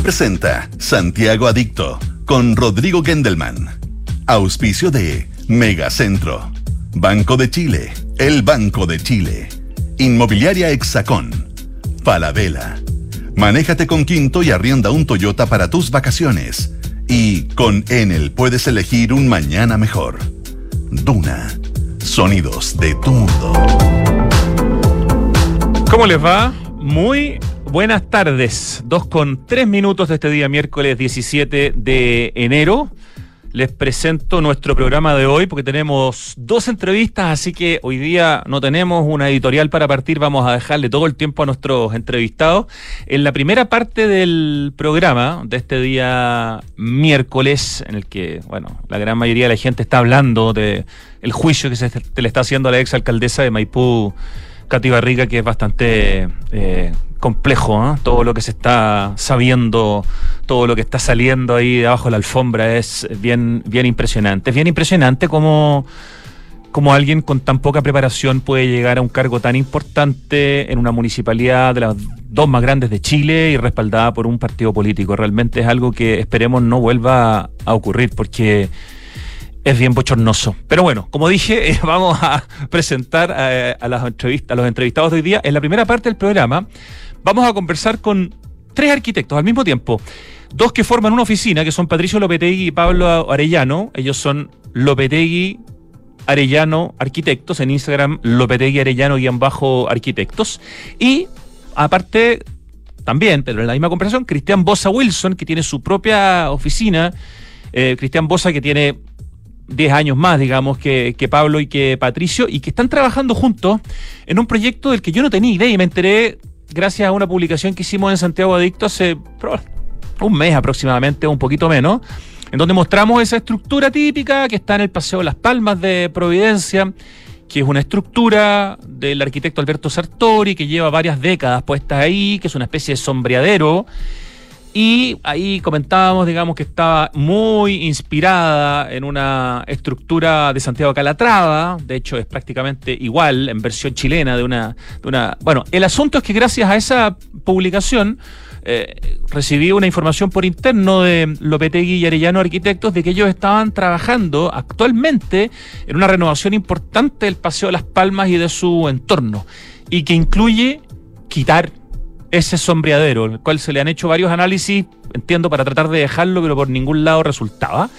Presenta Santiago Adicto con Rodrigo Gendelman. Auspicio de Megacentro. Banco de Chile. El Banco de Chile. Inmobiliaria Hexacón. Falabella. Manéjate con Quinto y arrienda un Toyota para tus vacaciones. Y con Enel puedes elegir un mañana mejor. Duna. Sonidos de tu mundo. ¿Cómo les va? Muy buenas tardes. Dos con tres minutos de este día, miércoles 17 de enero. Les presento nuestro programa de hoy porque tenemos dos entrevistas, así que hoy día no tenemos una editorial para partir, vamos a dejarle todo el tiempo a nuestros entrevistados. En la primera parte del programa de este día miércoles, en el que, bueno, la gran mayoría de la gente está hablando de el juicio que se le está haciendo a la exalcaldesa de Maipú, Katy Barriga, que es bastante eh, complejo, ¿eh? todo lo que se está sabiendo, todo lo que está saliendo ahí debajo de la alfombra es bien, bien impresionante. Es bien impresionante cómo, cómo alguien con tan poca preparación puede llegar a un cargo tan importante en una municipalidad de las dos más grandes de Chile y respaldada por un partido político. Realmente es algo que esperemos no vuelva a ocurrir porque es bien bochornoso. Pero bueno, como dije, vamos a presentar eh, a, las a los entrevistados de hoy día. En la primera parte del programa vamos a conversar con tres arquitectos al mismo tiempo. Dos que forman una oficina, que son Patricio Lopetegui y Pablo Arellano. Ellos son Lopetegui Arellano Arquitectos, en Instagram Lopetegui Arellano y bajo arquitectos. Y aparte, también, pero en la misma conversación, Cristian Bosa Wilson, que tiene su propia oficina. Eh, Cristian Bosa, que tiene 10 años más, digamos, que, que, Pablo y que Patricio, y que están trabajando juntos en un proyecto del que yo no tenía idea y me enteré gracias a una publicación que hicimos en Santiago Adicto hace un mes aproximadamente, un poquito menos, en donde mostramos esa estructura típica que está en el Paseo Las Palmas de Providencia, que es una estructura del arquitecto Alberto Sartori, que lleva varias décadas puestas ahí, que es una especie de sombreadero. Y ahí comentábamos, digamos, que estaba muy inspirada en una estructura de Santiago Calatrava, de hecho es prácticamente igual en versión chilena de una. Bueno, el asunto es que gracias a esa publicación eh, recibí una información por interno de Lopetegui y Arellano Arquitectos de que ellos estaban trabajando actualmente en una renovación importante del Paseo de las Palmas y de su entorno, y que incluye quitar ese sombreadero, el cual se le han hecho varios análisis, entiendo, para tratar de dejarlo, pero por ningún lado resultaba.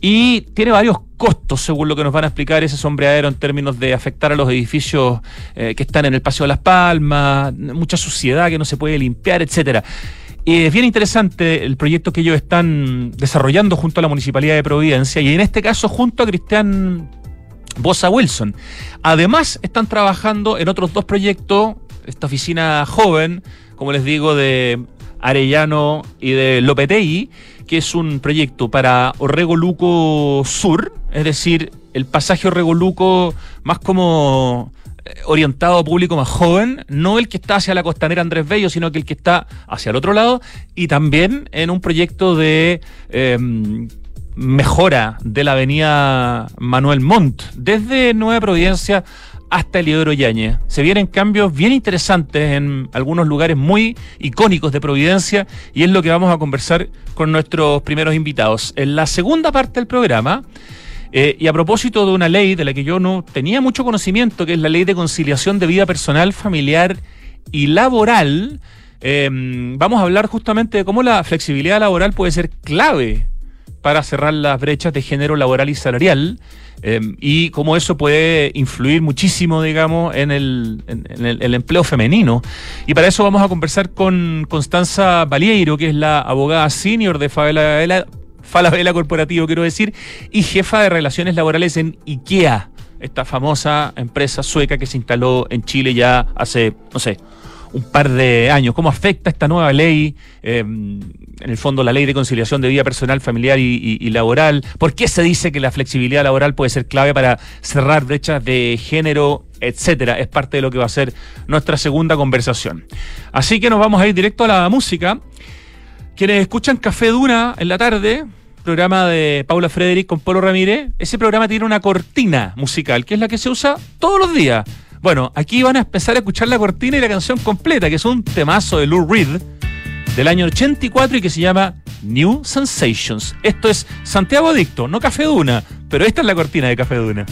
Y tiene varios costos, según lo que nos van a explicar ese sombreadero en términos de afectar a los edificios eh, que están en el Paseo de las Palmas, mucha suciedad que no se puede limpiar, etcétera. Y es bien interesante el proyecto que ellos están desarrollando junto a la Municipalidad de Providencia y en este caso junto a Cristian Bosa Wilson. Además, están trabajando en otros dos proyectos, esta oficina joven, como les digo, de Arellano y de Lopetegui, que es un proyecto para Orrego Luco Sur, es decir, el pasaje Orrego Luco más como eh, orientado a público más joven, no el que está hacia la costanera Andrés Bello, sino que el que está hacia el otro lado, y también en un proyecto de em, mejora de la avenida Manuel Montt, desde Nueva Providencia hasta Eliodoro Yañez. Se vienen cambios bien interesantes en algunos lugares muy icónicos de Providencia y es lo que vamos a conversar con nuestros primeros invitados. En la segunda parte del programa, eh, y a propósito de una ley de la que yo no tenía mucho conocimiento, que es la ley de conciliación de vida personal, familiar y laboral, eh, vamos a hablar justamente de cómo la flexibilidad laboral puede ser clave para cerrar las brechas de género laboral y salarial eh, y cómo eso puede influir muchísimo, digamos, en, el, el, empleo femenino. Y para eso vamos a conversar con Constanza Valieiro, que es la abogada senior de Falabella, Falabella Corporativo, quiero decir, y jefa de relaciones laborales en IKEA, esta famosa empresa sueca que se instaló en Chile ya hace, no sé, un par de años. ¿Cómo afecta esta nueva ley, em, en el fondo la ley de conciliación de vida personal, familiar y, laboral? ¿Por qué se dice que la flexibilidad laboral puede ser clave para cerrar brechas de género, etcétera? Es parte de lo que va a ser nuestra segunda conversación. Así que nos vamos a ir directo a la música. Quienes escuchan Café Duna en la tarde, programa de Paula Frederick con Polo Ramírez, ese programa tiene una cortina musical, que es la que se usa todos los días bueno, aquí van a empezar a escuchar la cortina y la canción completa, que es un temazo de Lou Reed, del año 84 y que se llama New Sensations. Esto es Santiago Adicto, no Café Duna, pero esta es la cortina de Café Duna.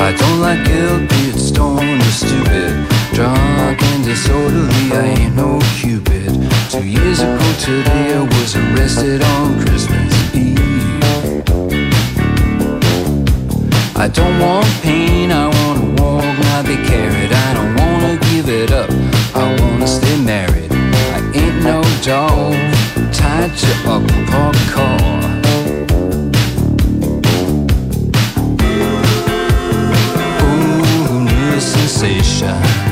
I don't like guilt, be it stoned or stupid. Drunk and disorderly, I ain't no cupid. Two years ago today, I was arrested on Christmas Eve. I don't want pain, I wanna walk, not be carried. I don't wanna give it up, I wanna stay married. I ain't no dog, tied to a parked car. New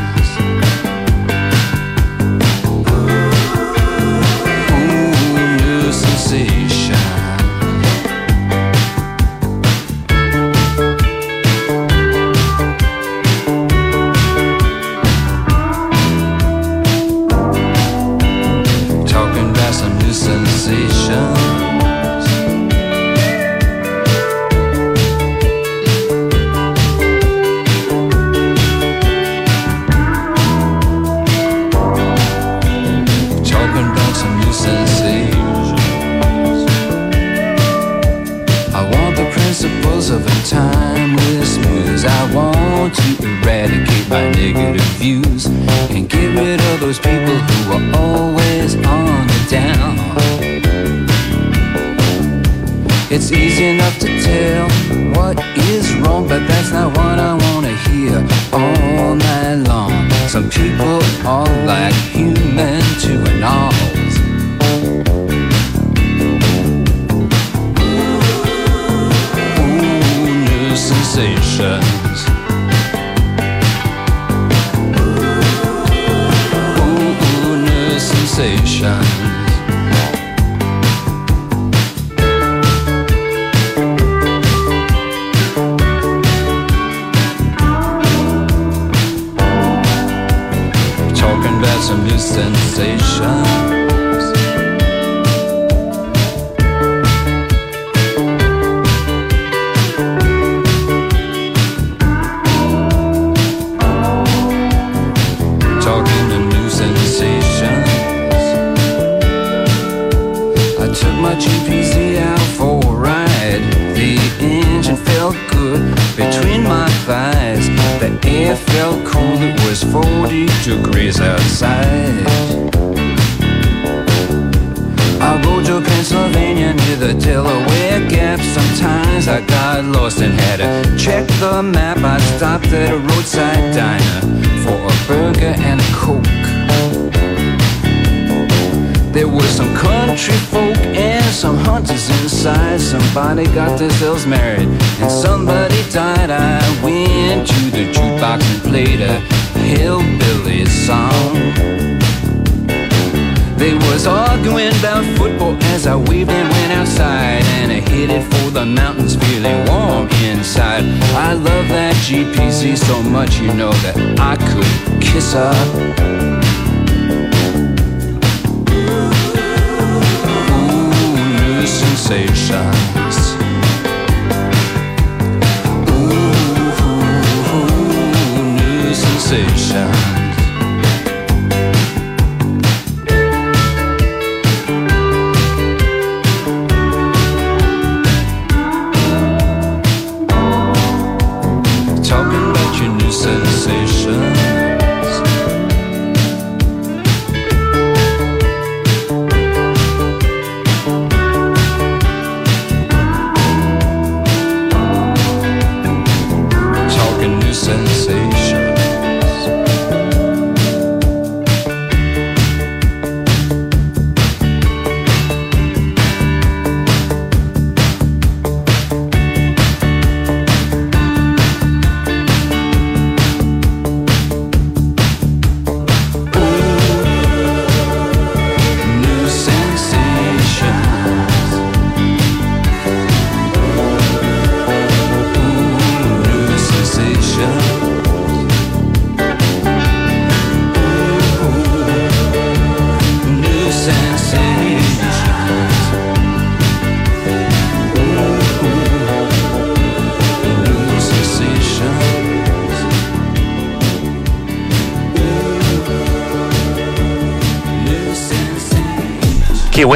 black. sensation. At a roadside diner for a burger and a coke. There were some country folk and some hunters inside. Somebody got themselves married and somebody died. I went to the jukebox and played a hillbilly song. They was arguing about football as I waved and went outside And I headed for the mountains feeling warm inside. I love that GPZ so much you know that I could kiss her. Ooh, new sensations Ooh, new sensations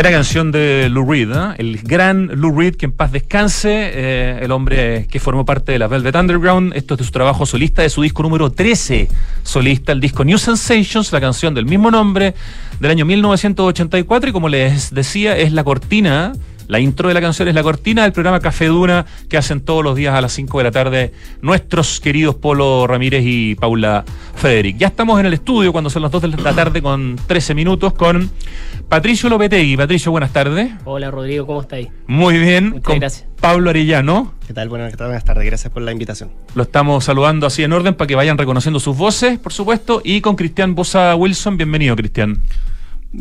buena canción de Lou Reed, ¿eh? el gran Lou Reed, que en paz descanse, eh, el hombre que formó parte de la Velvet Underground. Esto es de su trabajo solista, de su disco número 13 solista, el disco New Sensations, la canción del mismo nombre, del año 1984. Y como les decía, es la cortina la intro de la canción es la cortina del programa Café Duna que hacen todos los días a las 5 de la tarde nuestros queridos Polo Ramírez y Paula Frederick. Ya estamos en el estudio cuando son las 2 de la tarde con 13 minutos con Patricio Lopetegui. Patricio, buenas tardes. Hola Rodrigo, ¿cómo estáis? Muy bien. Muchas con gracias. Pablo Arellano. ¿Qué tal? Buenas, buenas tardes, gracias por la invitación. Lo estamos saludando así en orden para que vayan reconociendo sus voces, por supuesto. Y con Cristian Bosa Wilson. Bienvenido, Cristian.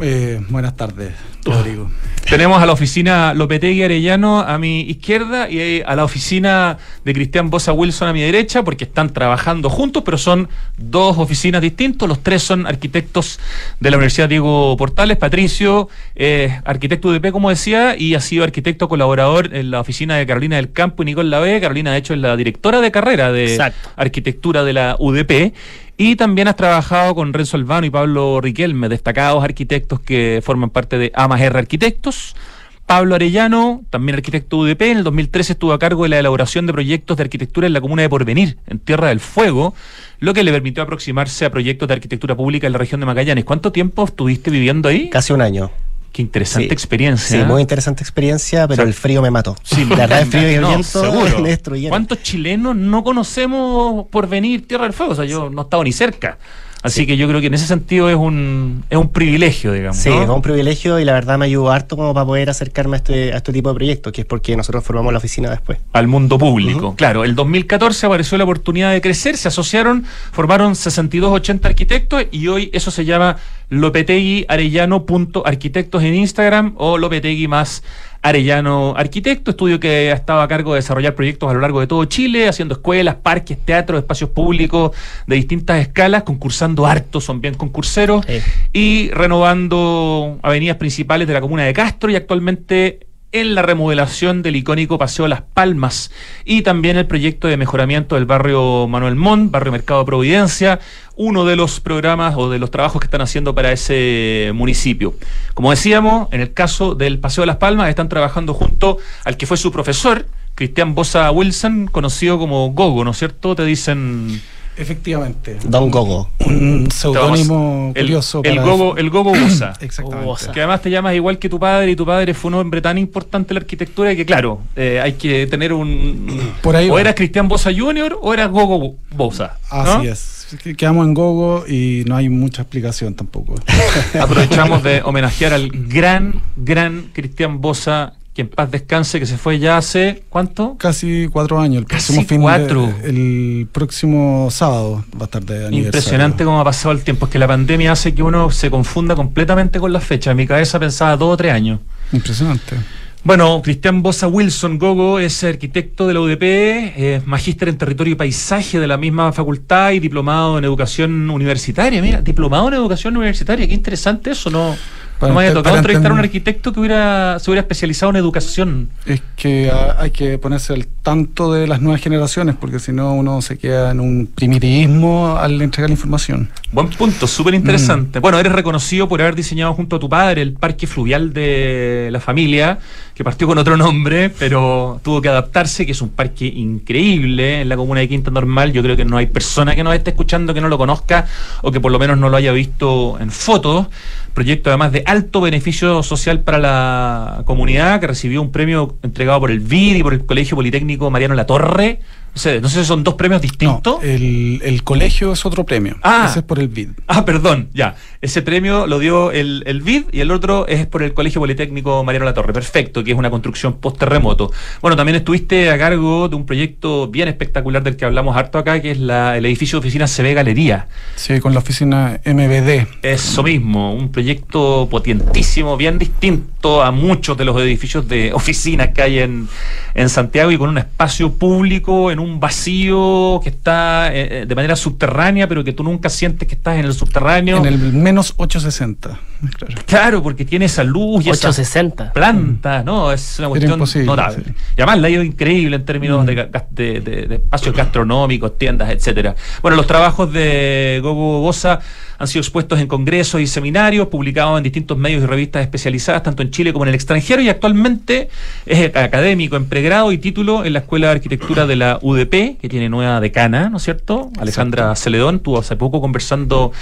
Eh, buenas tardes, Rodrigo. Tenemos a la oficina Lopetegui Arellano a mi izquierda y a la oficina de Cristian Bosa Wilson a mi derecha, porque están trabajando juntos, pero son dos oficinas distintas. Los tres son arquitectos de la Universidad Diego Portales. Patricio, eh, arquitecto UDP, como decía, y ha sido arquitecto colaborador en la oficina de Carolina del Campo y Nicole Lave. Carolina, de hecho, es la directora de carrera de Exacto. arquitectura de la UDP. Y también has trabajado con Renzo Albano y Pablo Riquelme, destacados arquitectos que forman parte de Amas R Arquitectos. Pablo Arellano, también arquitecto UDP, en el 2013 estuvo a cargo de la elaboración de proyectos de arquitectura en la comuna de Porvenir, en Tierra del Fuego, lo que le permitió aproximarse a proyectos de arquitectura pública en la región de Magallanes. ¿Cuánto tiempo estuviste viviendo ahí? Casi un año. Qué interesante Sí. experiencia. Sí, ¿eh? muy interesante experiencia, pero O sea, el frío me mató. Sí, la verdad, el frío y el no, viento seguro. me. ¿Cuántos chilenos no conocemos por venir Tierra del Fuego? O sea, yo no he estado ni cerca. Así que yo creo que en ese sentido es un, es un privilegio, digamos. Sí, ¿no? fue un privilegio y la verdad me ayudó harto como para poder acercarme a este, a este tipo de proyectos, que es porque nosotros formamos la oficina después. al mundo público. Claro, el 2014 apareció la oportunidad de crecer, se asociaron, formaron 6280 arquitectos y hoy eso se llama Lopetegui Arellano.arquitectos en Instagram o Lopetegui más Arellano Arquitecto, estudio que ha estado a cargo de desarrollar proyectos a lo largo de todo Chile, haciendo escuelas, parques, teatros, espacios públicos de distintas escalas, concursando harto, son bien concurseros, Sí. y renovando avenidas principales de la comuna de Castro y actualmente en la remodelación del icónico Paseo Las Palmas y también el proyecto de mejoramiento del barrio Manuel Montt, barrio Mercado Providencia, uno de los programas o de los trabajos que están haciendo para ese municipio. Como decíamos, en el caso del Paseo Las Palmas están trabajando junto al que fue su profesor, Cristian Bosa Wilson, conocido como Gogo, ¿no es cierto? Te dicen Efectivamente. Don Gogo. Un seudónimo curioso. el para- Gogo, el Gogo Bosa. Exactamente. Bosa. Que además te llamas igual que tu padre y tu padre fue un hombre tan importante en la arquitectura que claro, eh, hay que tener un... Por ahí o va. eras Cristian Bosa Jr. o eras Gogo Bosa. ¿no? Así es. Que- Quedamos en Gogo y no hay mucha explicación tampoco. Aprovechamos de homenajear al gran, gran Cristian Bosa, que en paz descanse, que se fue ya hace... ¿Cuánto? Casi cuatro años. El Casi próximo fin de- cuatro. el próximo sábado va a estar de aniversario. Impresionante cómo ha pasado el tiempo. Es que la pandemia hace que uno se confunda completamente con las fechas. En mi cabeza pensaba dos o tres años. Impresionante. Bueno, Cristian Bosa Wilson Gogo es arquitecto de la UDP, es magíster en territorio y paisaje de la misma facultad y diplomado en educación universitaria. Mira, diplomado en educación universitaria, qué interesante eso, ¿no? Para no me había ente- tocado entrevistar a un arquitecto que hubiera, se hubiera especializado en educación. Es que ah, hay que ponerse al tanto de las nuevas generaciones, porque si no uno se queda en un primitivismo al entregar la información. Buen punto, súper interesante. Bueno, eres reconocido por haber diseñado junto a tu padre el parque fluvial de la familia, que partió con otro nombre, pero tuvo que adaptarse, que es un parque increíble en la comuna de Quinta Normal. Yo creo que no hay persona que nos esté escuchando que no lo conozca o que por lo menos no lo haya visto en fotos. Proyecto además de alto beneficio social para la comunidad, que recibió un premio entregado por el VID y por el Colegio Politécnico Mariano Latorre. No sé, no sé si son dos premios distintos. No, el, el colegio es otro premio. Ah. Ese es por el BID. Ah, perdón, ya. Ese premio lo dio el, el BID y el otro es por el Colegio Politécnico Mariano Latorre. Perfecto, que es una construcción post-terremoto. Bueno, también estuviste a cargo de un proyecto bien espectacular del que hablamos harto acá, que es la, el edificio de oficinas CB Galería. Sí, con la oficina MBD. Eso mismo, un proyecto potentísimo, bien distinto a muchos de los edificios de oficinas que hay en, en Santiago y con un espacio público en un vacío que está eh, eh, de manera subterránea, pero que tú nunca sientes que estás en el subterráneo. En el menos 860. Claro. Claro, porque tiene esa luz y esa 860. planta, ¿no? Es una cuestión notable. sí. Y además la ha ido increíble en términos de, de- de- de espacios gastronómicos, tiendas, etcétera. Bueno, los trabajos de Gogo Bosa han sido expuestos en congresos y seminarios, publicados en distintos medios y revistas especializadas, tanto en Chile como en el extranjero, y actualmente es académico en pregrado y título en la Escuela de Arquitectura de la UDP, que tiene nueva decana, ¿no es cierto? Alejandra Celedón estuvo hace poco conversando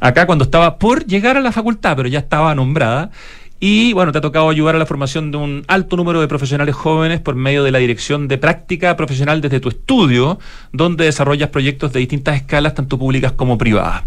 acá cuando estaba por llegar a la facultad, pero ya estaba nombrada. Y bueno, te ha tocado ayudar a la formación de un alto número de profesionales jóvenes por medio de la dirección de práctica profesional desde tu estudio, donde desarrollas proyectos de distintas escalas, tanto públicas como privadas.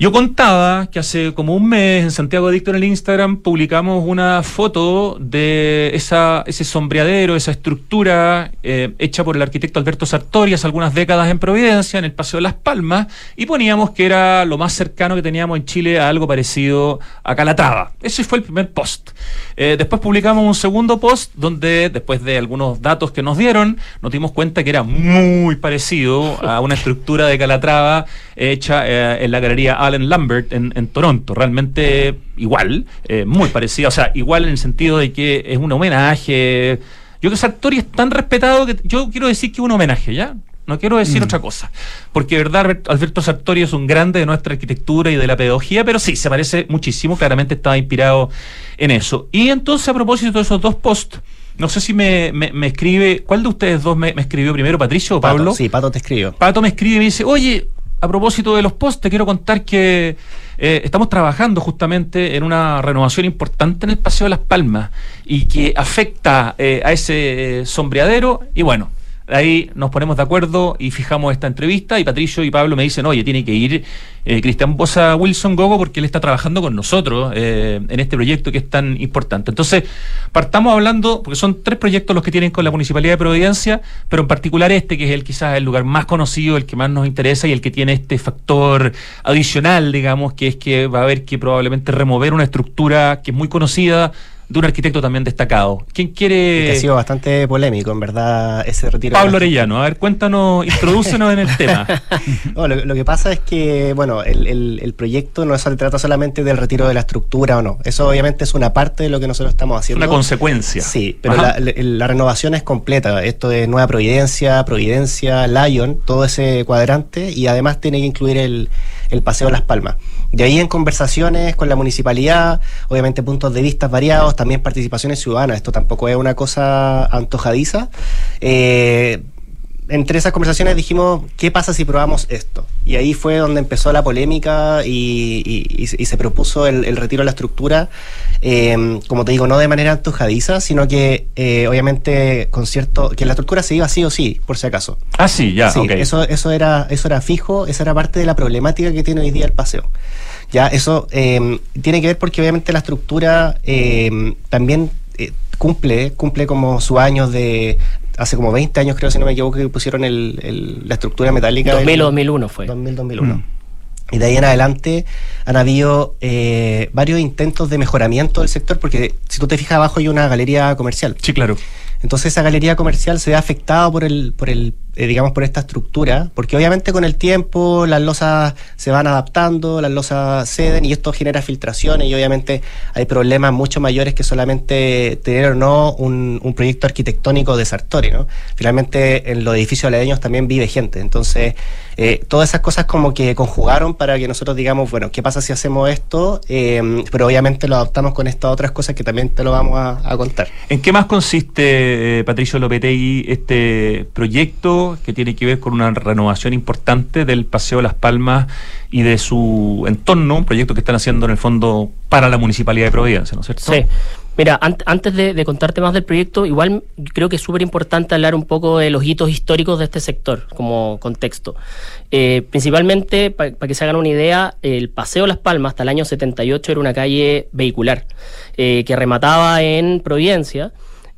Yo contaba que hace como un mes en Santiago Adicto en el Instagram publicamos una foto de ese sombreadero, esa estructura eh, hecha por el arquitecto Alberto Sartori hace algunas décadas en Providencia, en el Paseo de Las Palmas, y poníamos que era lo más cercano que teníamos en Chile a algo parecido a Calatrava. Ese fue el primer post. Eh, después publicamos un segundo post donde, después de algunos datos que nos dieron, nos dimos cuenta que era muy parecido a una estructura de Calatrava hecha eh, en la galería Allen Lambert en, en Toronto. Realmente igual, eh, muy parecida. O sea, igual en el sentido de que es un homenaje. Yo creo que Sartori es tan respetado que yo quiero decir que es un homenaje, ¿ya? No quiero decir otra cosa. Porque, de verdad, Albert- Alberto Sartori es un grande de nuestra arquitectura y de la pedagogía, pero sí, se parece muchísimo. Claramente estaba inspirado en eso. Y entonces, a propósito de esos dos posts, no sé si me, me- me escribe. ¿Cuál de ustedes dos me, me escribió primero, Patricio o Pato, Pablo? Sí, Pato te escribo. Pato me escribe y me dice, oye, a propósito de los posts, te quiero contar que eh, estamos trabajando justamente en una renovación importante en el Paseo de las Palmas y que afecta eh, a ese eh, sombreadero y bueno. Ahí nos ponemos de acuerdo y fijamos esta entrevista y Patricio y Pablo me dicen, oye, tiene que ir eh, Cristian Bosa Wilson Gogo porque él está trabajando con nosotros eh, en este proyecto que es tan importante. Entonces, partamos hablando, porque son tres proyectos los que tienen con la Municipalidad de Providencia, pero en particular este, que es el quizás el lugar más conocido, el que más nos interesa y el que tiene este factor adicional, digamos, que es que va a haber que probablemente remover una estructura que es muy conocida de un arquitecto también destacado. ¿Quién que ha quiere...? sido bastante polémico, en verdad, ese retiro. Pablo Orellano, a ver, cuéntanos, introdúcenos en el tema. No, lo, lo que pasa es que, bueno, el, el- el proyecto no se trata solamente del retiro de la estructura o no. Eso obviamente es una parte de lo que nosotros estamos Es haciendo. una consecuencia. Sí, pero la, la- la renovación es completa. Esto de Nueva Providencia, Providencia, Lion, todo ese cuadrante y además tiene que incluir el, el Paseo Las Palmas. De ahí en conversaciones con la municipalidad, obviamente puntos de vista variados, también participaciones ciudadanas. Esto tampoco es una cosa antojadiza. Eh, entre esas conversaciones dijimos, ¿qué pasa si probamos esto? Y ahí fue donde empezó la polémica y, y- y se- propuso el, el retiro de la estructura, eh, como te digo, no de manera antojadiza, sino que eh, obviamente con cierto, que la estructura se iba sí o sí, por si acaso. Ah, sí, ya, Sí, eso, eso, era, eso era fijo, esa era parte de la problemática que tiene hoy día el paseo. Ya, eso eh, tiene que ver porque obviamente la estructura eh, también eh, cumple, cumple como sus años de hace como 20 años creo si no me equivoco que pusieron el, el- la estructura metálica 2000 del- o 2001 fue. 2000, 2001. Mm. Y de ahí en adelante han habido eh, varios intentos de mejoramiento del sector, porque si tú te fijas abajo hay una galería comercial. Sí, claro. Entonces esa galería comercial se ve afectada por el, por el, eh, digamos, por esta estructura, porque obviamente con el tiempo las losas se van adaptando, las losas ceden y esto genera filtraciones y obviamente hay problemas mucho mayores que solamente tener o no un, un proyecto arquitectónico de Sartori, ¿no? Finalmente en los edificios aledaños también vive gente, entonces eh, todas esas cosas como que conjugaron para que nosotros digamos, bueno, ¿qué pasa si hacemos esto? Eh, pero obviamente lo adaptamos con estas otras cosas que también te lo vamos a, a contar. ¿En qué más consiste, eh, Patricio Lopetegui, este proyecto que tiene que ver con una renovación importante del Paseo Las Palmas y de su entorno? Un proyecto que están haciendo en el fondo para la Municipalidad de Providencia, ¿no es cierto? Sí. Mira, ant- antes de, de contarte más del proyecto, igual creo que es súper importante hablar un poco de los hitos históricos de este sector como contexto. Eh, principalmente, para que se hagan una idea, el Paseo Las Palmas hasta el año 78 era una calle vehicular eh, que remataba en Providencia.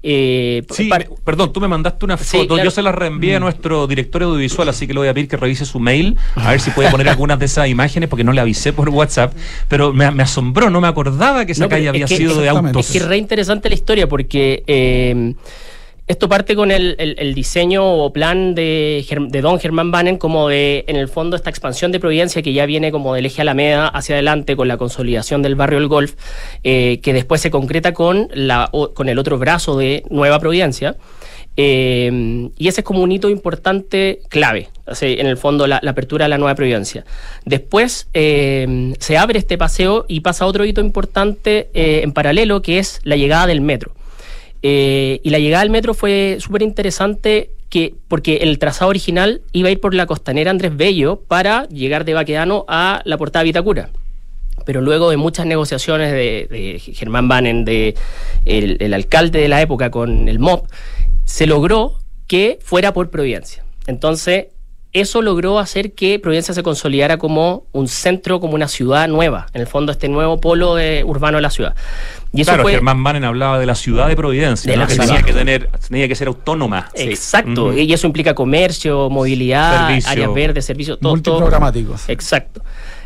Eh, Sí, perdón, tú me mandaste una Sí, foto, claro. yo se la reenvié a nuestro director audiovisual, así que le voy a pedir que revise su mail, a ver si puede poner algunas de esas imágenes, porque no le avisé por WhatsApp, pero me, me asombró, no me acordaba que esa No, calle es había que- sido de autos. Es que es re interesante la historia porque eh, esto parte con el, diseño o plan de, don Germán Bannen, como de, en el fondo, esta expansión de Providencia que ya viene como del eje Alameda hacia adelante con la consolidación del barrio El Golf, eh, que después se concreta con, la, con el otro brazo de Nueva Providencia. Eh, y ese es como un hito importante, clave, en el fondo, la, apertura de la nueva Providencia. Después eh, se abre este paseo y pasa otro hito importante en paralelo, que es la llegada del metro. Eh, y la llegada del metro fue súper interesante que, porque el trazado original iba a ir por la costanera Andrés Bello para llegar de Baquedano a la portada Vitacura pero luego de muchas negociaciones de, Germán Bannen, de el, el alcalde de la época con el MOP, se logró que fuera por Providencia. Entonces, eso logró hacer que Providencia se consolidara como un centro, como una ciudad nueva, en el fondo este nuevo polo de- urbano de la ciudad. Y eso claro, fue Germán Mannen hablaba de la ciudad de Providencia, De ¿no? la que ciudad. tenía que tener, tenía que ser autónoma. Exacto, y eso implica comercio, movilidad, Servicio. áreas verdes, servicios, todo. todo. Multiprogramáticos. Exacto.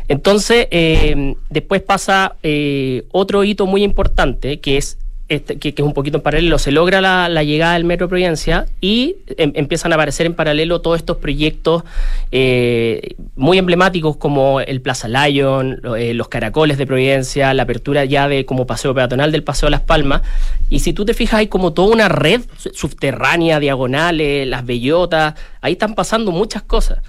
Entonces, eh, después pasa eh, otro hito muy importante, que es este, que, es un poquito en paralelo, se logra la, llegada del Metro Providencia y em- empiezan a aparecer en paralelo todos estos proyectos eh, muy emblemáticos como el Plaza Lion, eh, los caracoles de Providencia, la apertura ya de como paseo peatonal del Paseo Las Palmas. Y si tú te fijas, hay como toda una red su- subterránea, diagonales, las bellotas, ahí están pasando muchas cosas.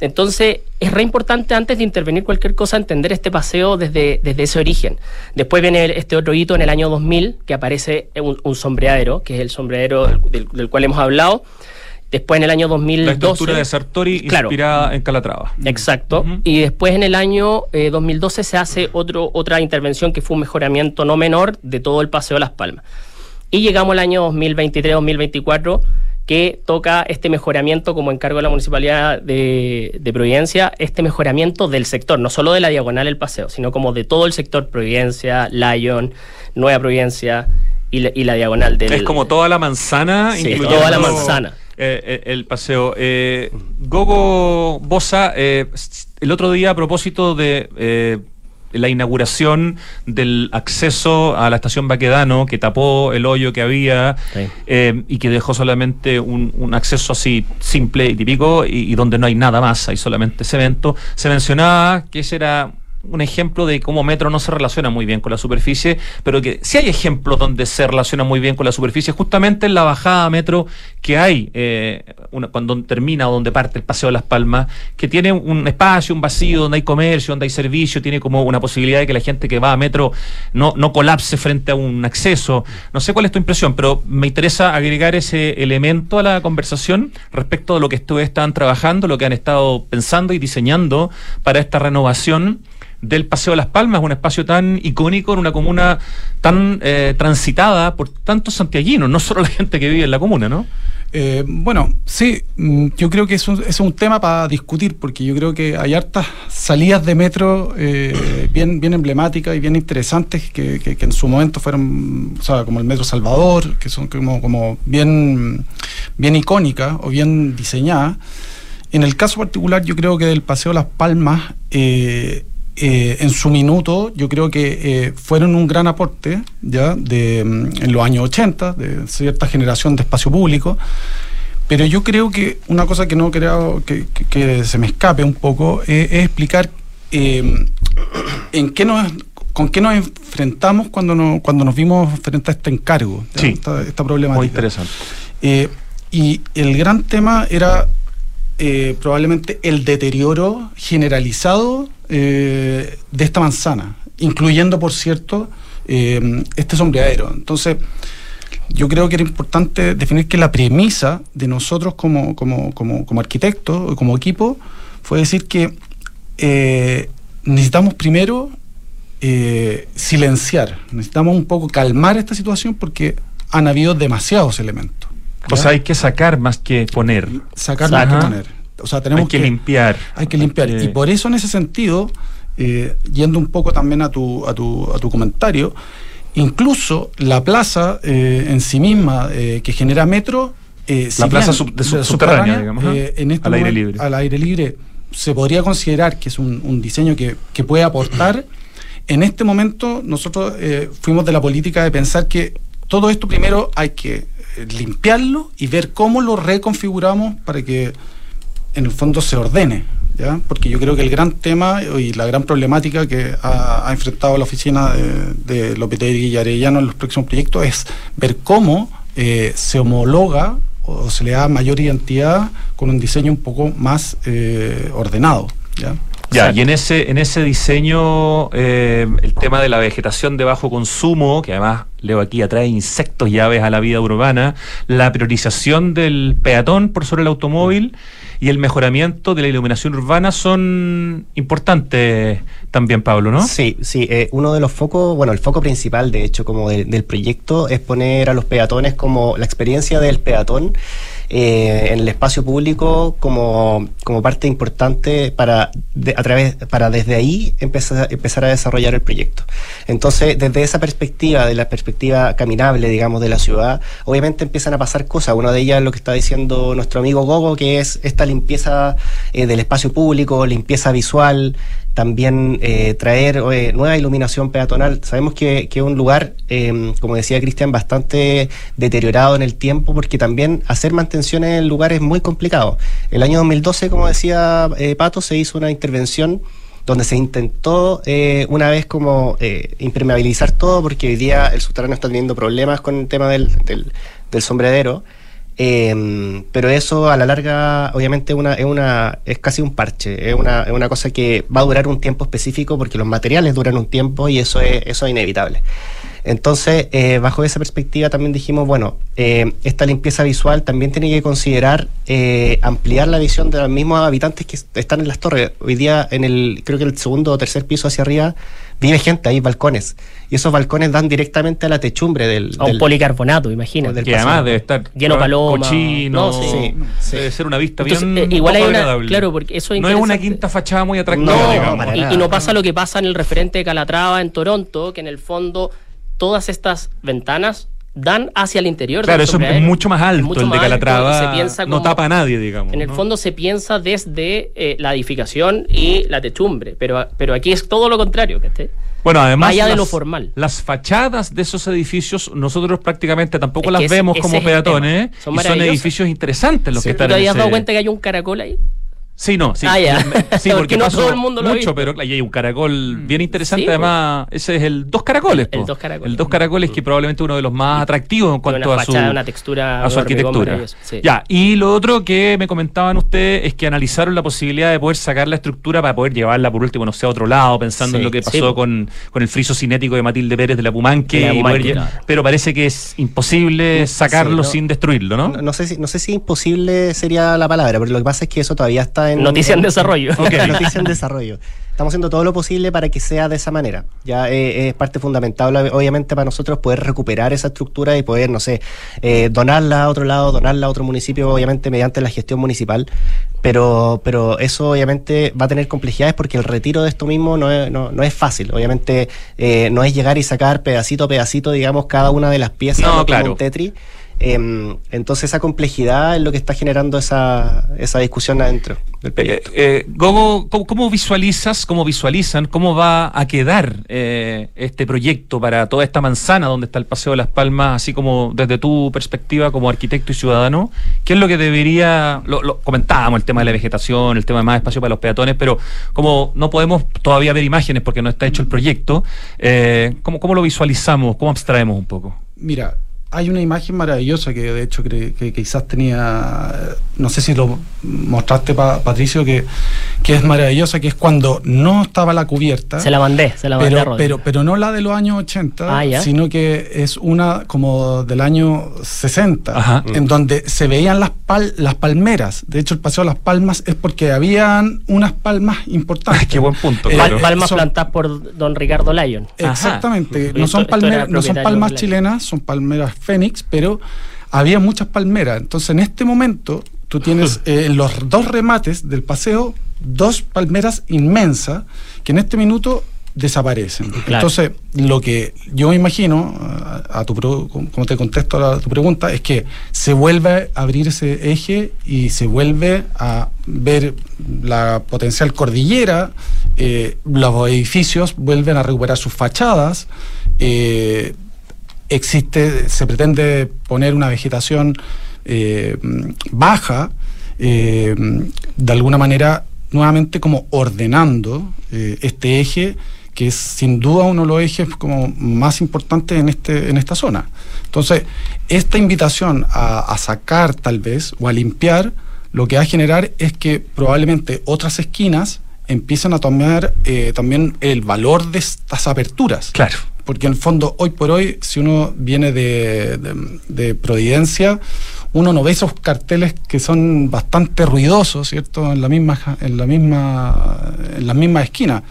Entonces, es re importante antes de intervenir cualquier cosa entender este paseo desde, desde ese origen. Después viene el- este otro hito en el año 2000, que aparece un, un sombreadero, que es el sombreadero del, del cual hemos hablado. Después en el año 2012... La estructura de Sartori Claro. inspirada en Calatrava. Exacto. Ujú. Y después en el año eh, 2012 se hace otro, otra intervención que fue un mejoramiento no menor de todo el Paseo Las Palmas. Y llegamos al año 2023-2024 que toca este mejoramiento como encargo de la Municipalidad de, de Providencia, este mejoramiento del sector, no solo de la diagonal del paseo, sino como de todo el sector Providencia, Lyon, Nueva Providencia y la, y la diagonal del... Es como toda la manzana, Sí, incluyendo, toda la manzana. eh, eh, el paseo. Eh, Gogo Bosa, eh, el otro día a propósito de la inauguración del acceso a la estación Baquedano, que tapó el hoyo que había Sí. eh, y que dejó solamente un, un acceso así simple y típico y, y donde no hay nada más, hay solamente cemento, se mencionaba que ese era un ejemplo de cómo Metro no se relaciona muy bien con la superficie, pero que sí hay ejemplos donde se relaciona muy bien con la superficie, justamente en la bajada a Metro que hay eh, una- cuando termina o donde parte el Paseo de las Palmas, que tiene un espacio, un vacío, donde hay comercio, donde hay servicio, tiene como una posibilidad de que la gente que va a Metro no, no colapse frente a un acceso. No sé cuál es tu impresión, pero me interesa agregar ese elemento a la conversación respecto de lo que ustedes están trabajando, lo que han estado pensando y diseñando para esta renovación del Paseo de las Palmas, un espacio tan icónico en una comuna tan eh, transitada por tantos santiaguinos, no solo la gente que vive en la comuna, ¿no? Eh, bueno, sí, mm, yo creo que es un, es un tema para discutir, porque yo creo que hay hartas salidas de metro eh, bien, bien emblemáticas y bien interesantes que, que- que en su momento fueron, o sea, como el Metro Salvador, que son como, como bien, bien icónicas o bien diseñadas. En el caso particular, yo creo que del Paseo Las Palmas, eh, eh, en su minuto, yo creo que eh, fueron un gran aporte ya de, mm, en los años 80, de cierta generación de espacio público. Pero yo creo que una cosa que no creo que, que- que se me escape un poco eh, es explicar eh, en qué nos, con qué nos enfrentamos cuando, no, cuando nos vimos frente a este encargo. Sí. esta, esta problemática. Muy interesante. Eh, y el gran tema era eh, probablemente el deterioro generalizado eh, de esta manzana, incluyendo, por cierto, eh, este sombreadero. Entonces, yo creo que era importante definir que la premisa de nosotros como, como, como, como arquitectos, como equipo, fue decir que eh, necesitamos primero eh, silenciar, necesitamos un poco calmar esta situación porque han habido demasiados elementos. O ¿ya? sea, hay que sacar más que poner. sacar más que poner. O sea, tenemos hay que, limpiar. hay que limpiar. Hay que- Y por eso, en ese sentido, eh, yendo un poco también a tu, a tu, a tu comentario, incluso la plaza eh, en sí misma eh, que genera metro. si La plaza bien sub- de sub- la subterránea, digamos, en este Al aire libre. Al aire libre se podría considerar que es un, un diseño que, que puede aportar. En este momento, nosotros fuimos de la política de pensar que todo esto primero hay que limpiarlo y ver cómo lo reconfiguramos para que en el fondo se ordene. ¿ya? Porque yo creo que el gran tema y la gran problemática que ha, enfrentado la oficina de, de Lopetegui y en los próximos proyectos es ver cómo eh, se homologa o se le da mayor identidad con un diseño un poco más eh, ordenado. ¿ya? Ya, y en ese, en ese diseño, eh, el tema de la vegetación de bajo consumo, que además leo aquí atrae insectos y aves a la vida urbana, la priorización del peatón por sobre el automóvil y el mejoramiento de la iluminación urbana son importantes también, Pablo, ¿no? Sí, sí. eh, uno de los focos, bueno, el foco principal, de hecho, como de- del proyecto es poner a los peatones como la experiencia del peatón eh, en el espacio público como, como parte importante para de- a través para desde ahí empezar, empezar a desarrollar el proyecto. Entonces, desde esa perspectiva, de la perspectiva caminable, digamos, de la ciudad, obviamente empiezan a pasar cosas. Una de ellas es lo que está diciendo nuestro amigo Gogo, que es esta limpieza eh, del espacio público, limpieza visual, también eh, traer eh, nueva iluminación peatonal. Sabemos que es un lugar, eh, como decía Cristian, bastante deteriorado en el tiempo, porque también hacer mantención en el lugar es muy complicado. El año 2012, como decía eh, Pato, se hizo una intervención donde se intentó una vez como impermeabilizar todo, porque hoy día el subterráneo está teniendo problemas con el tema del, del, del. Eh, pero eso a la larga, obviamente, una, es, una, es casi un parche, es una, es una cosa que va a durar un tiempo específico porque los materiales duran un tiempo y eso es, eso es inevitable. Entonces, eh, bajo esa perspectiva también dijimos, bueno, eh, esta limpieza visual también tiene que considerar eh, ampliar la visión de los mismos habitantes que est- están en las torres. Hoy día, en el, creo que el segundo o tercer piso hacia arriba, vive gente, hay balcones. Y esos balcones dan directamente a la techumbre del... A un del- policarbonato, imagínate. del Que además debe estar Lleno de palomas. cochino, No, sí. Sí, debe ser una vista Entonces, bien eh, igual hay una- claro, porque eso es no es una quinta fachada muy atractiva, No, digamos. para y, nada. y no pasa lo que pasa en el referente de Calatrava en Toronto, que en el fondo todas estas ventanas dan hacia el interior. Claro, eso es mucho más alto, Mucho el de más Calatrava y se piensa no tapa a nadie, digamos. En el ¿no? fondo se piensa desde eh, la edificación y la techumbre, pero, pero aquí es todo lo contrario. ¿cachai? Bueno, además. Más allá de las- lo formal. Las fachadas de esos edificios, nosotros prácticamente tampoco Es las que vemos como peatones. Son y son maravillosas. edificios interesantes los Sí. que ¿Tú te están habías dado cuenta que hay un caracol ahí? Sí, no, sí. Ah, ya. Sí, porque, Porque no paso todo el mundo lo ha mucho, pero ahí hay un caracol bien interesante. Sí, además, ese es el dos caracoles. El po. dos caracoles. El dos caracoles, que probablemente uno de los más atractivos en cuanto una a su, fachada, una textura, a su arquitectura. sí. Ya, y lo otro que me comentaban ustedes es que analizaron la posibilidad de poder sacar la estructura para poder llevarla por último, no sé, a otro lado, pensando Sí, en lo que pasó po. con, con el friso cinético de Matilde Pérez de la Pumanque. De la y Pumanque, poder lle- claro. Pero parece que es imposible sacarlo no. sin destruirlo, ¿no? No, no sé si, no sé si imposible sería la palabra, pero lo que pasa es que eso todavía está en... Noticia en desarrollo. Noticia en desarrollo. Estamos haciendo todo lo posible para que sea de esa manera. Ya eh, es parte fundamental, ob- obviamente, para nosotros poder recuperar esa estructura y poder, no sé, eh, donarla a otro lado, donarla a otro municipio, obviamente mediante la gestión municipal. Pero, pero eso obviamente va a tener complejidades porque el retiro de esto mismo no es, no, no es fácil. Obviamente eh, no es llegar y sacar pedacito a pedacito, digamos, cada una de las piezas No, como claro. un Tetris. Em, entonces esa complejidad es lo que está generando esa, esa discusión adentro del Eh, proyecto. eh, Gogo, ¿cómo, cómo visualizas, cómo visualizan, cómo va a quedar eh, este proyecto para toda esta manzana donde está el Paseo de las Palmas, así como desde tu perspectiva como arquitecto y ciudadano? ¿Qué es lo que debería, lo, lo- comentábamos el tema de la vegetación, el tema de más espacio para los peatones, pero como no podemos todavía ver imágenes porque no está hecho el proyecto, eh, ¿cómo, ¿cómo lo visualizamos, cómo abstraemos un poco? Mira, hay una imagen maravillosa que de hecho cre- que, quizás tenía, no sé si lo mostraste pa- Patricio, que, que es maravillosa, que es cuando no estaba la cubierta. Se la mandé, se la mandé pero, pero, pero no la de los años 80, Ah, ya. sino que es una como del año 60, Ajá. en donde se veían las, pal- las palmeras. De hecho, el Paseo de las Palmas es porque habían unas palmas importantes. Qué buen punto, Eh, claro. palmas son- plantadas por don Ricardo Lyon. Exactamente. No son, palmeras, no son palmas chilenas, son palmeras fénix, pero había muchas palmeras. Entonces, en este momento, tú tienes eh, en los dos remates del paseo dos palmeras inmensas que en este minuto desaparecen. Claro. Entonces, lo que yo me imagino, a, a tu como te contesto a tu pregunta, es que se vuelve a abrir ese eje y se vuelve a ver la potencial cordillera, eh, los edificios vuelven a recuperar sus fachadas. eh, existe, se pretende poner una vegetación eh, baja, eh, de alguna manera nuevamente como ordenando eh, este eje que es sin duda uno de los ejes como más importantes en, este, en esta zona. Entonces, esta invitación a, sacar tal vez o a limpiar, lo que va a generar es que probablemente otras esquinas empiezan a tomar también el valor de estas aperturas. Claro. Porque en el fondo, hoy por hoy, si uno viene de, de- de Providencia, uno no ve esos carteles que son bastante ruidosos, ¿cierto? En la misma, en la misma, en la misma esquina.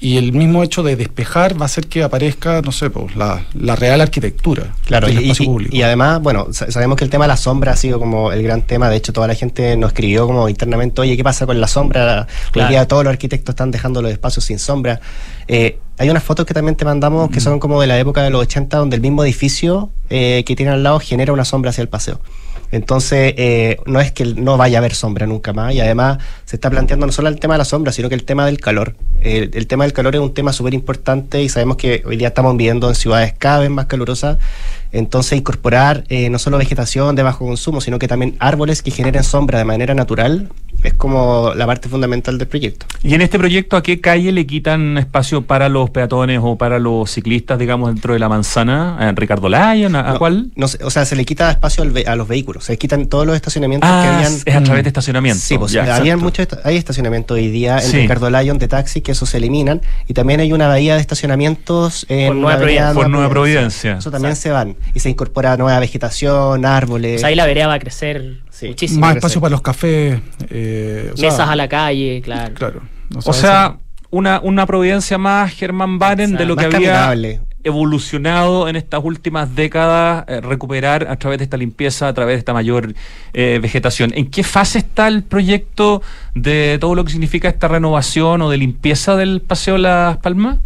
Y el mismo hecho de despejar va a hacer que aparezca, no sé, pues, la, la real arquitectura Claro, del y, espacio y- público. y además, bueno, sa- sabemos que el tema de la sombra ha sido como el gran tema. De hecho, toda la gente nos escribió como internamente, oye, ¿qué pasa con la sombra? Hoy Claro. día todos los arquitectos están dejando los espacios sin sombra. Eh, hay unas fotos que también te mandamos que son como de la época de los 80, donde el mismo edificio eh, que tiene al lado genera una sombra hacia el paseo. Entonces, eh, no es que no vaya a haber sombra nunca más, y además se está planteando no solo el tema de la sombra, sino que el tema del calor. El, el tema del calor es un tema súper importante y sabemos que hoy día estamos viviendo en ciudades cada vez más calurosas, entonces incorporar eh, no solo vegetación de bajo consumo, sino que también árboles que generen sombra de manera natural, es como la parte fundamental del proyecto. ¿Y en este proyecto a qué calle le quitan espacio para los peatones o para los ciclistas, digamos, dentro de la manzana? ¿A Ricardo Lyon? ¿A, a No, cuál? no sé, o sea, se le quita espacio al ve- a los vehículos, se quitan todos los estacionamientos que Ah, habían... es a través de estacionamiento. Sí, pues Ya, habían muchos hay estacionamientos hoy día en Sí. Ricardo Lyon de taxi que eso se eliminan y también hay una bahía de estacionamientos en Por Nueva Providencia. Por Nueva Providencia. Eso también se van y se incorpora nueva vegetación, árboles. O sea, ahí la vereda va a crecer Sí. muchísimo. Más espacio para los cafés. eh, o sea, Mesas a la calle, claro. Claro. O sea, una, una Providencia más, Germán Baren, de lo que había caminable. evolucionado en estas últimas décadas, eh, recuperar a través de esta limpieza, a través de esta mayor eh, vegetación. ¿En qué fase está el proyecto de todo lo que significa esta renovación o de limpieza del Paseo Las Palmas?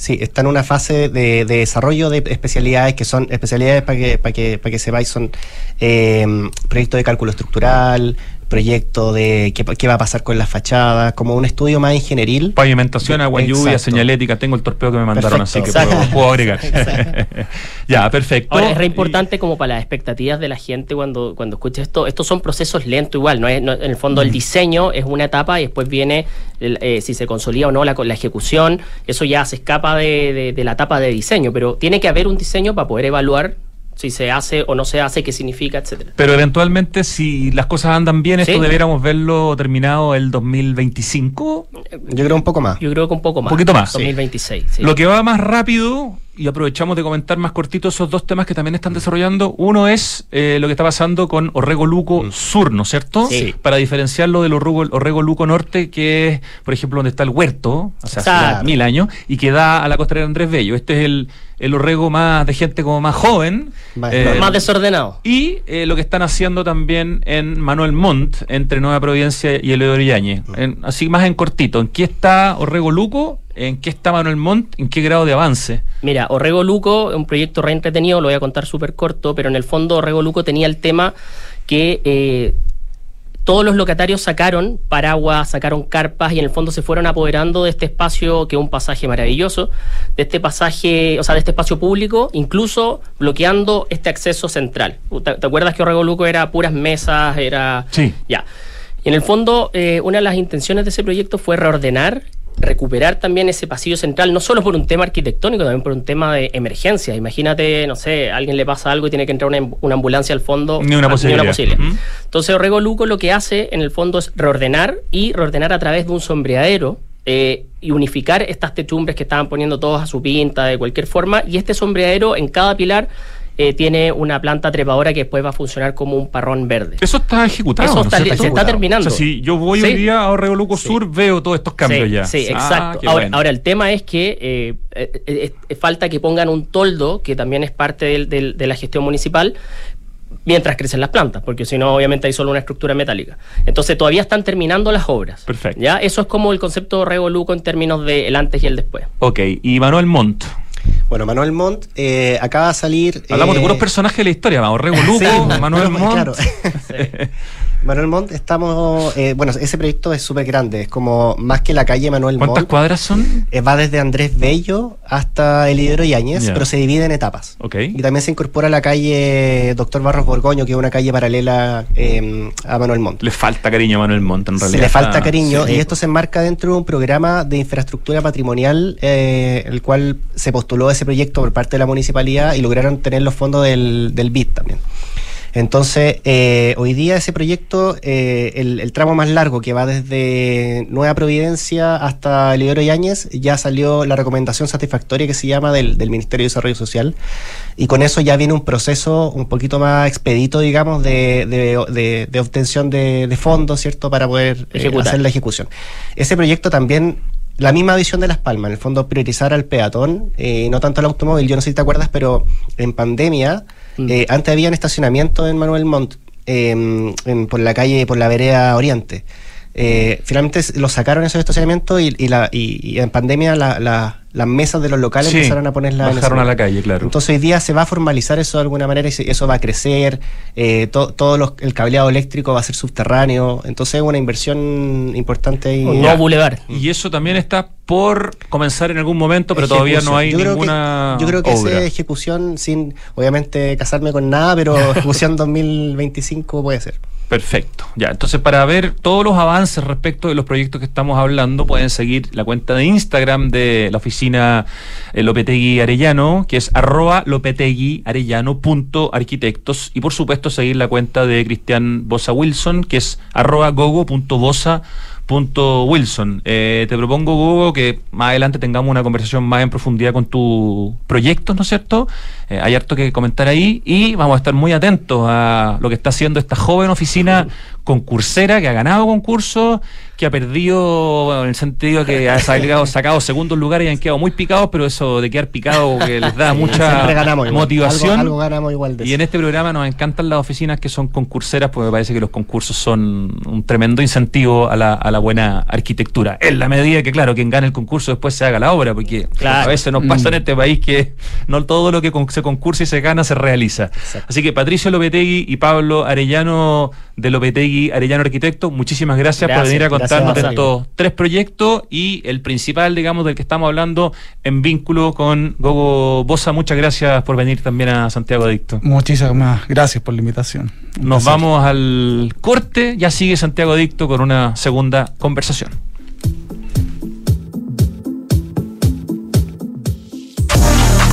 Sí, está en una fase de, de desarrollo de especialidades que son especialidades para que, para que, para que sepáis, son eh, proyectos de cálculo estructural, proyecto de qué, qué va a pasar con las fachadas, como un estudio más ingenieril. Pavimentación, agua, lluvia, señalética. Tengo el torpeo que me mandaron, Perfecto. así que puedo, puedo agregar. ya, perfecto. Ahora, es re importante como para las expectativas de la gente cuando, cuando escucha esto. Estos son procesos lentos igual, ¿no? Es, no- en el fondo Mm. el diseño es una etapa y después viene el, eh, si se consolida o no la, la ejecución. Eso ya se escapa de, de- de la etapa de diseño, pero tiene que haber un diseño para poder evaluar si se hace o no se hace, qué significa, etcétera. Pero eventualmente, si las cosas andan bien, esto Sí. debiéramos verlo terminado el 2025. Yo creo un poco más. Yo creo que un poco más. poquito más. 2026. sí. Lo que va más rápido, y aprovechamos de comentar más cortito esos dos temas que también están desarrollando. Uno es eh, lo que está pasando con Orrego Luco Sur, ¿no es cierto? Sí. Para diferenciarlo del Orrego, Orrego Luco Norte, que es, por ejemplo, donde está el huerto, o sea, hace mil años, y que da a la costanera Andrés Bello. Este es el, el Orrego más de gente como más joven. Más- eh, más desordenado. y eh, lo que están haciendo también en Manuel Montt, entre Nueva Providencia y el Yáñez. En- así más en cortito, ¿en qué está Orrego Luco? ¿En qué está Manuel Montt? ¿En qué grado de avance? Mira, Orrego Luco un proyecto re entretenido, lo voy a contar súper corto, pero en el fondo Orrego Luco tenía el tema que eh, todos los locatarios sacaron paraguas, sacaron carpas y en el fondo se fueron apoderando de este espacio que es un pasaje maravilloso, de este pasaje, o sea, de este espacio público, incluso bloqueando este acceso central. ¿Te, te acuerdas que Orrego Luco era puras mesas, era... Sí. Ya. Y en el fondo, eh, una de las intenciones de ese proyecto fue reordenar, recuperar también ese pasillo central, no solo por un tema arquitectónico, también por un tema de emergencia. Imagínate, no sé, a alguien le pasa algo y tiene que entrar una, una ambulancia al fondo. Ni una Ah, posibilidad. Ujú. Entonces, Orrego Luco lo que hace, en el fondo, es reordenar y reordenar a través de un sombreadero. eh, y unificar estas techumbres que estaban poniendo todos a su pinta de cualquier forma. Y este sombreadero en cada pilar eh, tiene una planta trepadora que después va a funcionar como un parrón verde. Eso está ejecutado. Eso ¿no está, es se está terminando. O sea, si yo voy Sí. hoy día a Orrego Luco Sí. Sur, veo todos estos cambios sí, ya. Sí, Ah, exacto. ahora, bueno. ahora, el tema es que eh, eh, eh, falta que pongan un toldo, que también es parte del- del- de la gestión municipal, mientras crecen las plantas, porque si no, obviamente hay solo una estructura metálica. Entonces, todavía están terminando las obras. Perfecto. ¿ya? Eso es como el concepto de en términos del antes y el después. Ok, y Manuel Montt. Bueno, Manuel Montt eh, acaba de salir. Hablamos de eh, puros personajes de la historia, vamos, Orrego Luco, sí, Manuel Montt. claro. Manuel Montt, estamos. eh, bueno, ese proyecto es súper grande. Es como más que la calle Manuel ¿Cuántas Montt. cuadras son? eh, va desde Andrés Bello hasta Elidero Yáñez, Ya. pero se divide en etapas. Ok. Y también se incorpora la calle Doctor Barros Borgoño, que es una calle paralela eh, a Manuel Montt. Le falta cariño a Manuel Montt, en Se realidad. le falta Está- cariño sí. y esto se enmarca dentro de un programa de infraestructura patrimonial, eh, el cual se postuló ese proyecto por parte de la municipalidad y lograron tener los fondos del, del BID también. Entonces, eh, hoy día ese proyecto, eh, el, el tramo más largo que va desde Nueva Providencia hasta el Ibero Yáñez, ya salió la recomendación satisfactoria que se llama del, del Ministerio de Desarrollo Social. Y con eso ya viene un proceso un poquito más expedito, digamos, de, de, de- de obtención de, fondos, ¿cierto?, para poder eh, hacer la ejecución. Ese proyecto también la misma visión de Las Palmas, en el fondo priorizar al peatón, eh, no tanto al automóvil. Yo no sé si te acuerdas, pero en pandemia, Mm. eh, antes había un estacionamiento en Manuel Montt, eh, en- por la calle, por la vereda Oriente. Eh, finalmente lo sacaron esos estacionamientos y, y la, y, y en pandemia la- la- las mesas de los locales Sí, empezaron a ponerlas en bajaron a la calle, claro. Entonces hoy día se va a formalizar eso de alguna manera y se- eso va a crecer, eh, to- todo los- el cableado eléctrico va a ser subterráneo, entonces es una inversión importante y Un nuevo bulevar. Y eso también está por comenzar en algún momento, pero todavía no hay yo ninguna que, yo creo que obra. esa ejecución sin obviamente casarme con nada, pero ejecución 2025 puede ser. Perfecto. Ya, entonces para ver todos los avances respecto de los proyectos que estamos hablando, pueden seguir la cuenta de Instagram de la oficina eh, Lopetegui Arellano, que es arroba lopetegui arellano punto arquitectos, y por supuesto seguir la cuenta de Cristian Bosa Wilson, que es arroba gogo punto bosa punto Wilson. Eh, te propongo, Gogo, que más adelante tengamos una conversación más en profundidad con tus proyectos, ¿no es cierto? Eh, hay harto que comentar ahí y vamos a estar muy atentos a lo que está haciendo esta joven oficina concursera que ha ganado concursos, que ha perdido bueno, en el sentido que ha sacado, sacado segundos lugares y han quedado muy picados, pero eso de quedar picado que les da mucha ganamos motivación. Algo, algo ganamos igual de Y en este programa nos encantan las oficinas que son concurseras, porque me parece que los concursos son un tremendo incentivo a la, a la buena arquitectura. En la medida que, claro, quien gane el concurso después se haga la obra, porque Claro. a veces nos pasa en este país que no todo lo que con- se concursa y se gana se realiza. Así que Patricio Lopetegui y Pablo Arellano de Lopetegui Arellano Arquitecto, muchísimas gracias, por venir a contarnos de estos tres proyectos y el principal, digamos, del que estamos hablando en vínculo con Gogo Bosa. Muchas gracias por venir también a Santiago Adicto. Muchísimas gracias por la invitación. Un Nos placer. vamos al corte, ya sigue Santiago Adicto con una segunda conversación.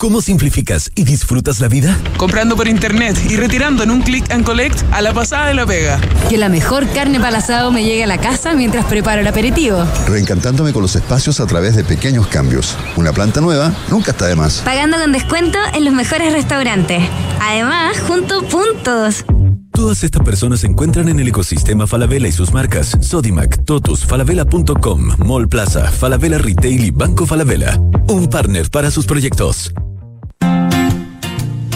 ¿Cómo simplificas y disfrutas la vida? Comprando por internet y retirando en un click and collect a la pasada de la pega. Que la mejor carne para el asado me llegue a la casa mientras preparo el aperitivo. Reencantándome con los espacios a través de pequeños cambios. Una planta nueva nunca está de más. Pagando con descuento en los mejores restaurantes. Además, junto puntos. Todas estas personas se encuentran en el ecosistema Falabella y sus marcas Sodimac, Totus, Falabella.com, Mall Plaza, Falabella Retail y Banco Falabella. Un partner para sus proyectos.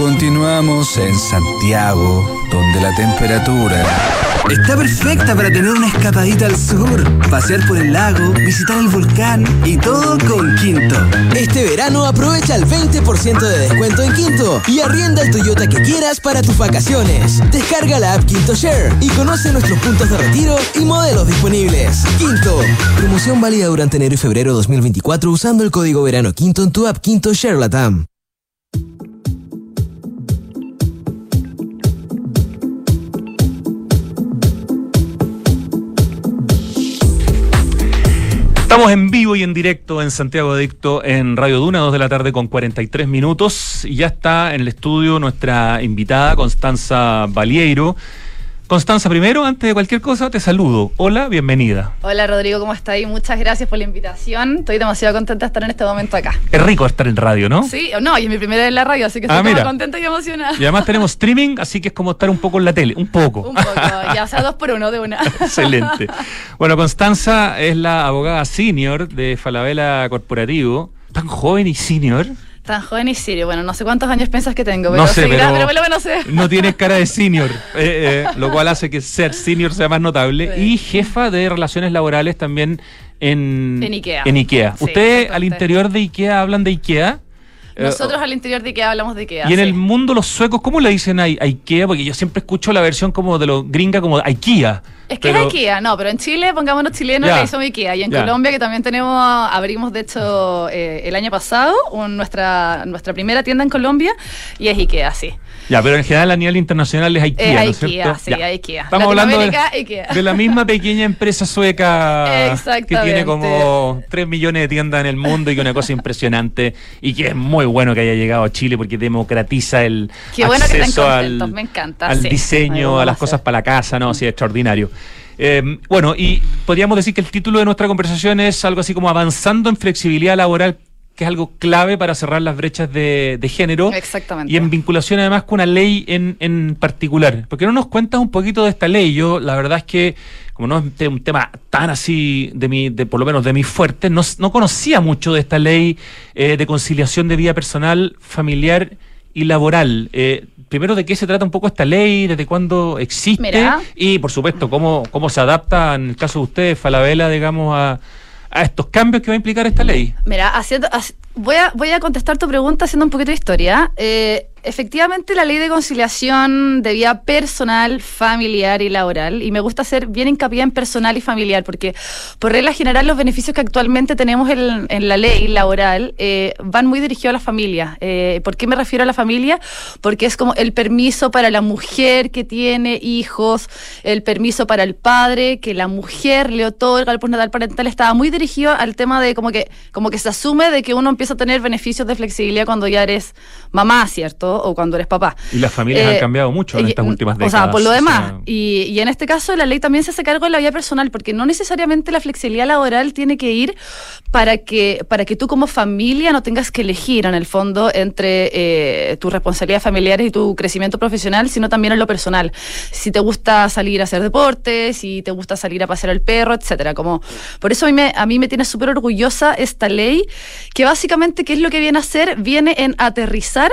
Continuamos en Santiago, donde la temperatura está perfecta para tener una escapadita al sur, pasear por el lago, visitar el volcán y todo con Quinto. Este verano aprovecha el 20% de descuento en Quinto y arrienda el Toyota que quieras para tus vacaciones. Descarga la app Quinto Share y conoce nuestros puntos de retiro y modelos disponibles. Quinto. Promoción válida durante enero y febrero 2024 usando el código verano Quinto en tu app Quinto Share Latam. Estamos en vivo y en directo en Santiago Adicto en Radio Duna, 2 de la tarde con 43 minutos. Y ya está en el estudio nuestra invitada Constanza Valieiro. Constanza, primero, antes de cualquier cosa, te saludo. Hola, bienvenida. Hola Rodrigo, ¿cómo estás? Muchas gracias por la invitación. Estoy demasiado contenta de estar en este momento acá. Es rico estar en radio, ¿no? Sí, no, y es mi primera vez en la radio, así que Ah, estoy mira. muy contenta y emocionada. Y además tenemos streaming, así que es como estar un poco en la tele, un poco. Un poco, ya sea dos por uno de una. Excelente. Bueno, Constanza es la abogada senior de Falabella Corporativo, tan joven y senior. Tan joven y serio. Bueno, no sé cuántos años piensas que tengo, pero No sé, seguirá, pero, sé. no tienes cara de senior, eh, eh, lo cual hace que ser senior sea más notable. Y jefa de relaciones laborales también en, En IKEA. en IKEA. Sí, ¿Usted al interior de IKEA hablan de IKEA? Eh, Nosotros al interior de IKEA hablamos de IKEA. y en sí. el mundo los suecos, ¿cómo le dicen a, IKEA? Porque yo siempre escucho la versión como de los gringa como IKEA. Es que pero- es IKEA, no, pero en Chile, pongámonos chilenos, le hicimos IKEA. Y en. Colombia, que también tenemos, abrimos de hecho eh, el año pasado un- nuestra, nuestra primera tienda en Colombia y es IKEA, sí. Ya, pero en general a nivel internacional es IKEA, Es ¿no es IKEA, cierto? sí, Ya. IKEA. Estamos hablando de, IKEA. de la misma pequeña empresa sueca que tiene como 3 millones de tiendas en el mundo y que una cosa impresionante y que es muy bueno que haya llegado a Chile porque democratiza el Qué bueno acceso al, me encanta. al sí. Diseño, a las cosas para la casa, ¿no? Sí, extraordinario. Eh, bueno, y podríamos decir que el título de nuestra conversación es algo así como avanzando en flexibilidad laboral, que es algo clave para cerrar las brechas de, de género. Exactamente. Y en vinculación además con una ley en, en particular. ¿Por qué no nos cuentas un poquito de esta ley? Yo, la verdad es que, como no es un te- un tema tan así, de mi, de, por lo menos de mi fuerte, no, no conocía mucho de esta ley eh, de conciliación de vida personal, familiar y laboral. Eh, primero, ¿de qué se trata un poco esta ley? ¿Desde cuándo existe? Y, por supuesto, ¿cómo, cómo se adapta, en el caso de ustedes, Falabella, digamos, a, a estos cambios que va a implicar esta ley? Mira, haciendo, haci- voy, a, voy a contestar tu pregunta haciendo un poquito de historia. Eh, efectivamente, la ley de conciliación de vida personal, familiar y laboral, y me gusta hacer bien hincapié en personal y familiar, porque por regla general los beneficios que actualmente tenemos en, la ley laboral eh, van muy dirigidos a la familia. Eh, ¿Por qué me refiero a la familia? Porque es como el permiso para la mujer que tiene hijos, el permiso para el padre, que la mujer le otorga el postnatal parental, estaba muy dirigido al tema de como que, como que se asume de que uno empieza a tener beneficios de flexibilidad cuando ya eres mamá, ¿cierto? O cuando eres papá. Y las familias Eh, han cambiado mucho en estas últimas O décadas. sea, por lo o sea, demás. y, y en este caso la ley también se hace cargo de la vida personal, porque no necesariamente la flexibilidad laboral tiene que ir para que, para que tú como familia no tengas que elegir en el fondo entre eh, tus responsabilidades familiares y tu crecimiento profesional, sino también en lo personal. Si te gusta salir a hacer deporte, si te gusta salir a pasear al perro, etcétera. Como, por eso a mí me, a mí me tiene súper orgullosa esta ley, que básicamente, ¿qué es lo que viene a hacer? Viene en aterrizar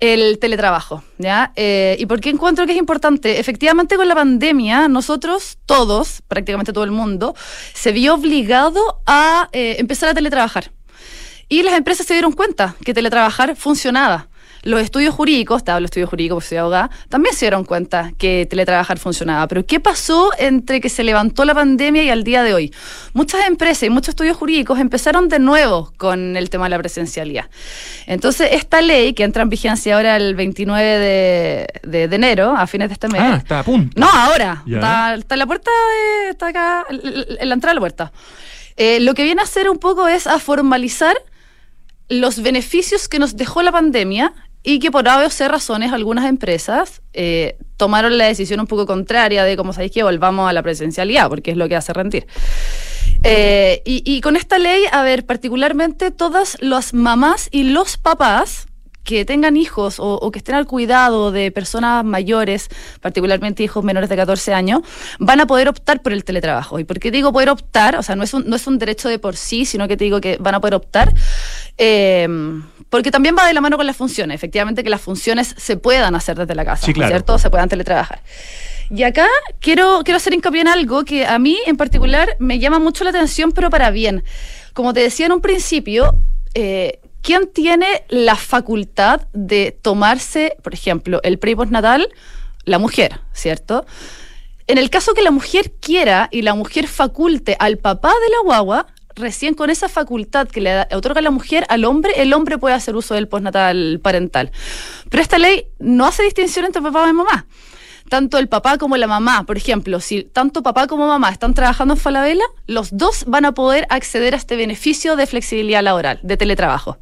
el teletrabajo, ¿ya? Eh, ¿Y por qué encuentro que es importante? Efectivamente, con la pandemia, nosotros, todos, prácticamente todo el mundo, se vio obligado a eh, empezar a teletrabajar. Y las empresas se dieron cuenta que teletrabajar funcionaba. Los estudios jurídicos, te hablo de estudios jurídicos porque soy abogada, también se dieron cuenta que teletrabajar funcionaba. Pero ¿qué pasó entre que se levantó la pandemia y al día de hoy? Muchas empresas y muchos estudios jurídicos empezaron de nuevo con el tema de la presencialidad. Entonces, esta ley, que entra en vigencia ahora el 29 de, de- de enero, a fines de este mes. Ah, está a punto. No, ahora. Está, está en la puerta, de- está acá, en en la entrada de la puerta. Eh, lo que viene a hacer un poco es a formalizar los beneficios que nos dejó la pandemia y que por A o C razones algunas empresas eh, tomaron la decisión un poco contraria de, como sabéis, que volvamos a la presencialidad, porque es lo que hace rendir. Eh, y, y con esta ley, a ver, particularmente todas las mamás y los papás que tengan hijos o, o que estén al cuidado de personas mayores, particularmente hijos menores de 14 años, van a poder optar por el teletrabajo. ¿Y por qué digo poder optar? O sea, no es un, no es un derecho de por sí, sino que te digo que van a poder optar. eh, porque también va de la mano con las funciones. Efectivamente, que las funciones se puedan hacer desde la casa, Sí, claro. ¿cierto? Se puedan teletrabajar. Y acá quiero, quiero hacer hincapié en algo que a mí en particular me llama mucho la atención, pero para bien. Como te decía en un principio, eh, ¿quién tiene la facultad de tomarse, por ejemplo, el pre y postnatal? La mujer, ¿cierto? En el caso que la mujer quiera y la mujer faculte al papá de la guagua, recién con esa facultad que le otorga la mujer al hombre, el hombre puede hacer uso del postnatal parental. Pero esta ley no hace distinción entre papá y mamá. Tanto el papá como la mamá, por ejemplo, si tanto papá como mamá están trabajando en Falabella, los dos van a poder acceder a este beneficio de flexibilidad laboral, de teletrabajo.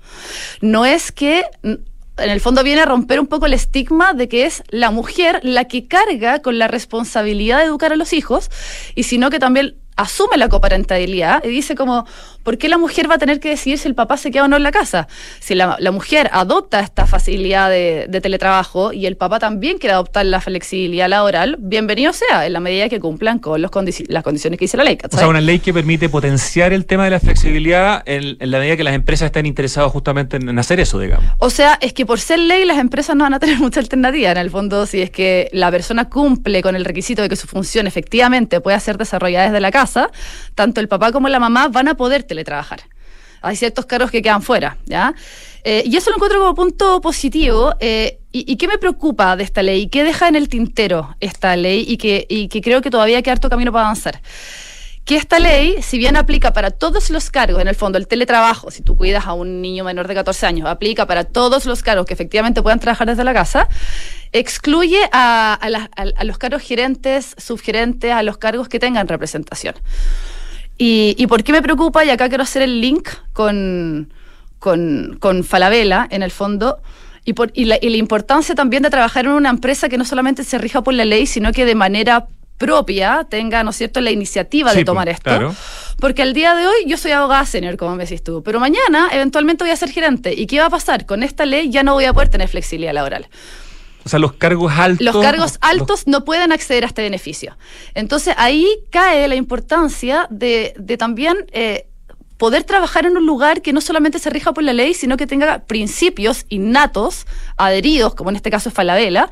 No es que en el fondo viene a romper un poco el estigma de que es la mujer la que carga con la responsabilidad de educar a los hijos, y sino que también asume la coparentalidad y dice como, ¿por qué la mujer va a tener que decidir si el papá se queda o no en la casa? Si la, la mujer adopta esta facilidad de, de teletrabajo y el papá también quiere adoptar la flexibilidad laboral, bienvenido sea, en la medida que cumplan con los condi- las condiciones que dice la ley. O sea, una ley que permite potenciar el tema de la flexibilidad en, en la medida que las empresas estén interesadas justamente en, en hacer eso, digamos. O sea, es que por ser ley las empresas no van a tener mucha alternativa. En el fondo, si es que la persona cumple con el requisito de que su función efectivamente pueda ser desarrollada desde la casa, tanto el papá como la mamá van a poder teletrabajar. Hay ciertos cargos que quedan fuera, ¿ya? Eh, y eso lo encuentro como punto positivo. eh, y, y qué me preocupa de esta ley? ¿Qué deja en el tintero esta ley? Y que, y que creo que todavía queda harto camino para avanzar que esta ley, si bien aplica para todos los cargos, en el fondo el teletrabajo, si tú cuidas a un niño menor de 14 años, aplica para todos los cargos que efectivamente puedan trabajar desde la casa, excluye a, a los cargos gerentes, subgerentes, a los cargos que tengan representación. Y, y por qué me preocupa? Y acá quiero hacer el link con, con, con Falabella, en el fondo, y, por, y, la, y la importancia también de trabajar en una empresa que no solamente se rija por la ley, sino que de manera propia tenga, ¿no es cierto?, la iniciativa Sí, de tomar pues, esto. claro. Porque al día de hoy yo soy abogada senior, como me decís tú, pero mañana eventualmente voy a ser gerente. ¿Y qué va a pasar? Con esta ley ya no voy a poder tener flexibilidad laboral. O sea, los cargos altos. Los cargos altos no pueden acceder a este beneficio. Entonces ahí cae la importancia de, de también eh, poder trabajar en un lugar que no solamente se rija por la ley, sino que tenga principios innatos, adheridos, como en este caso es Falabella,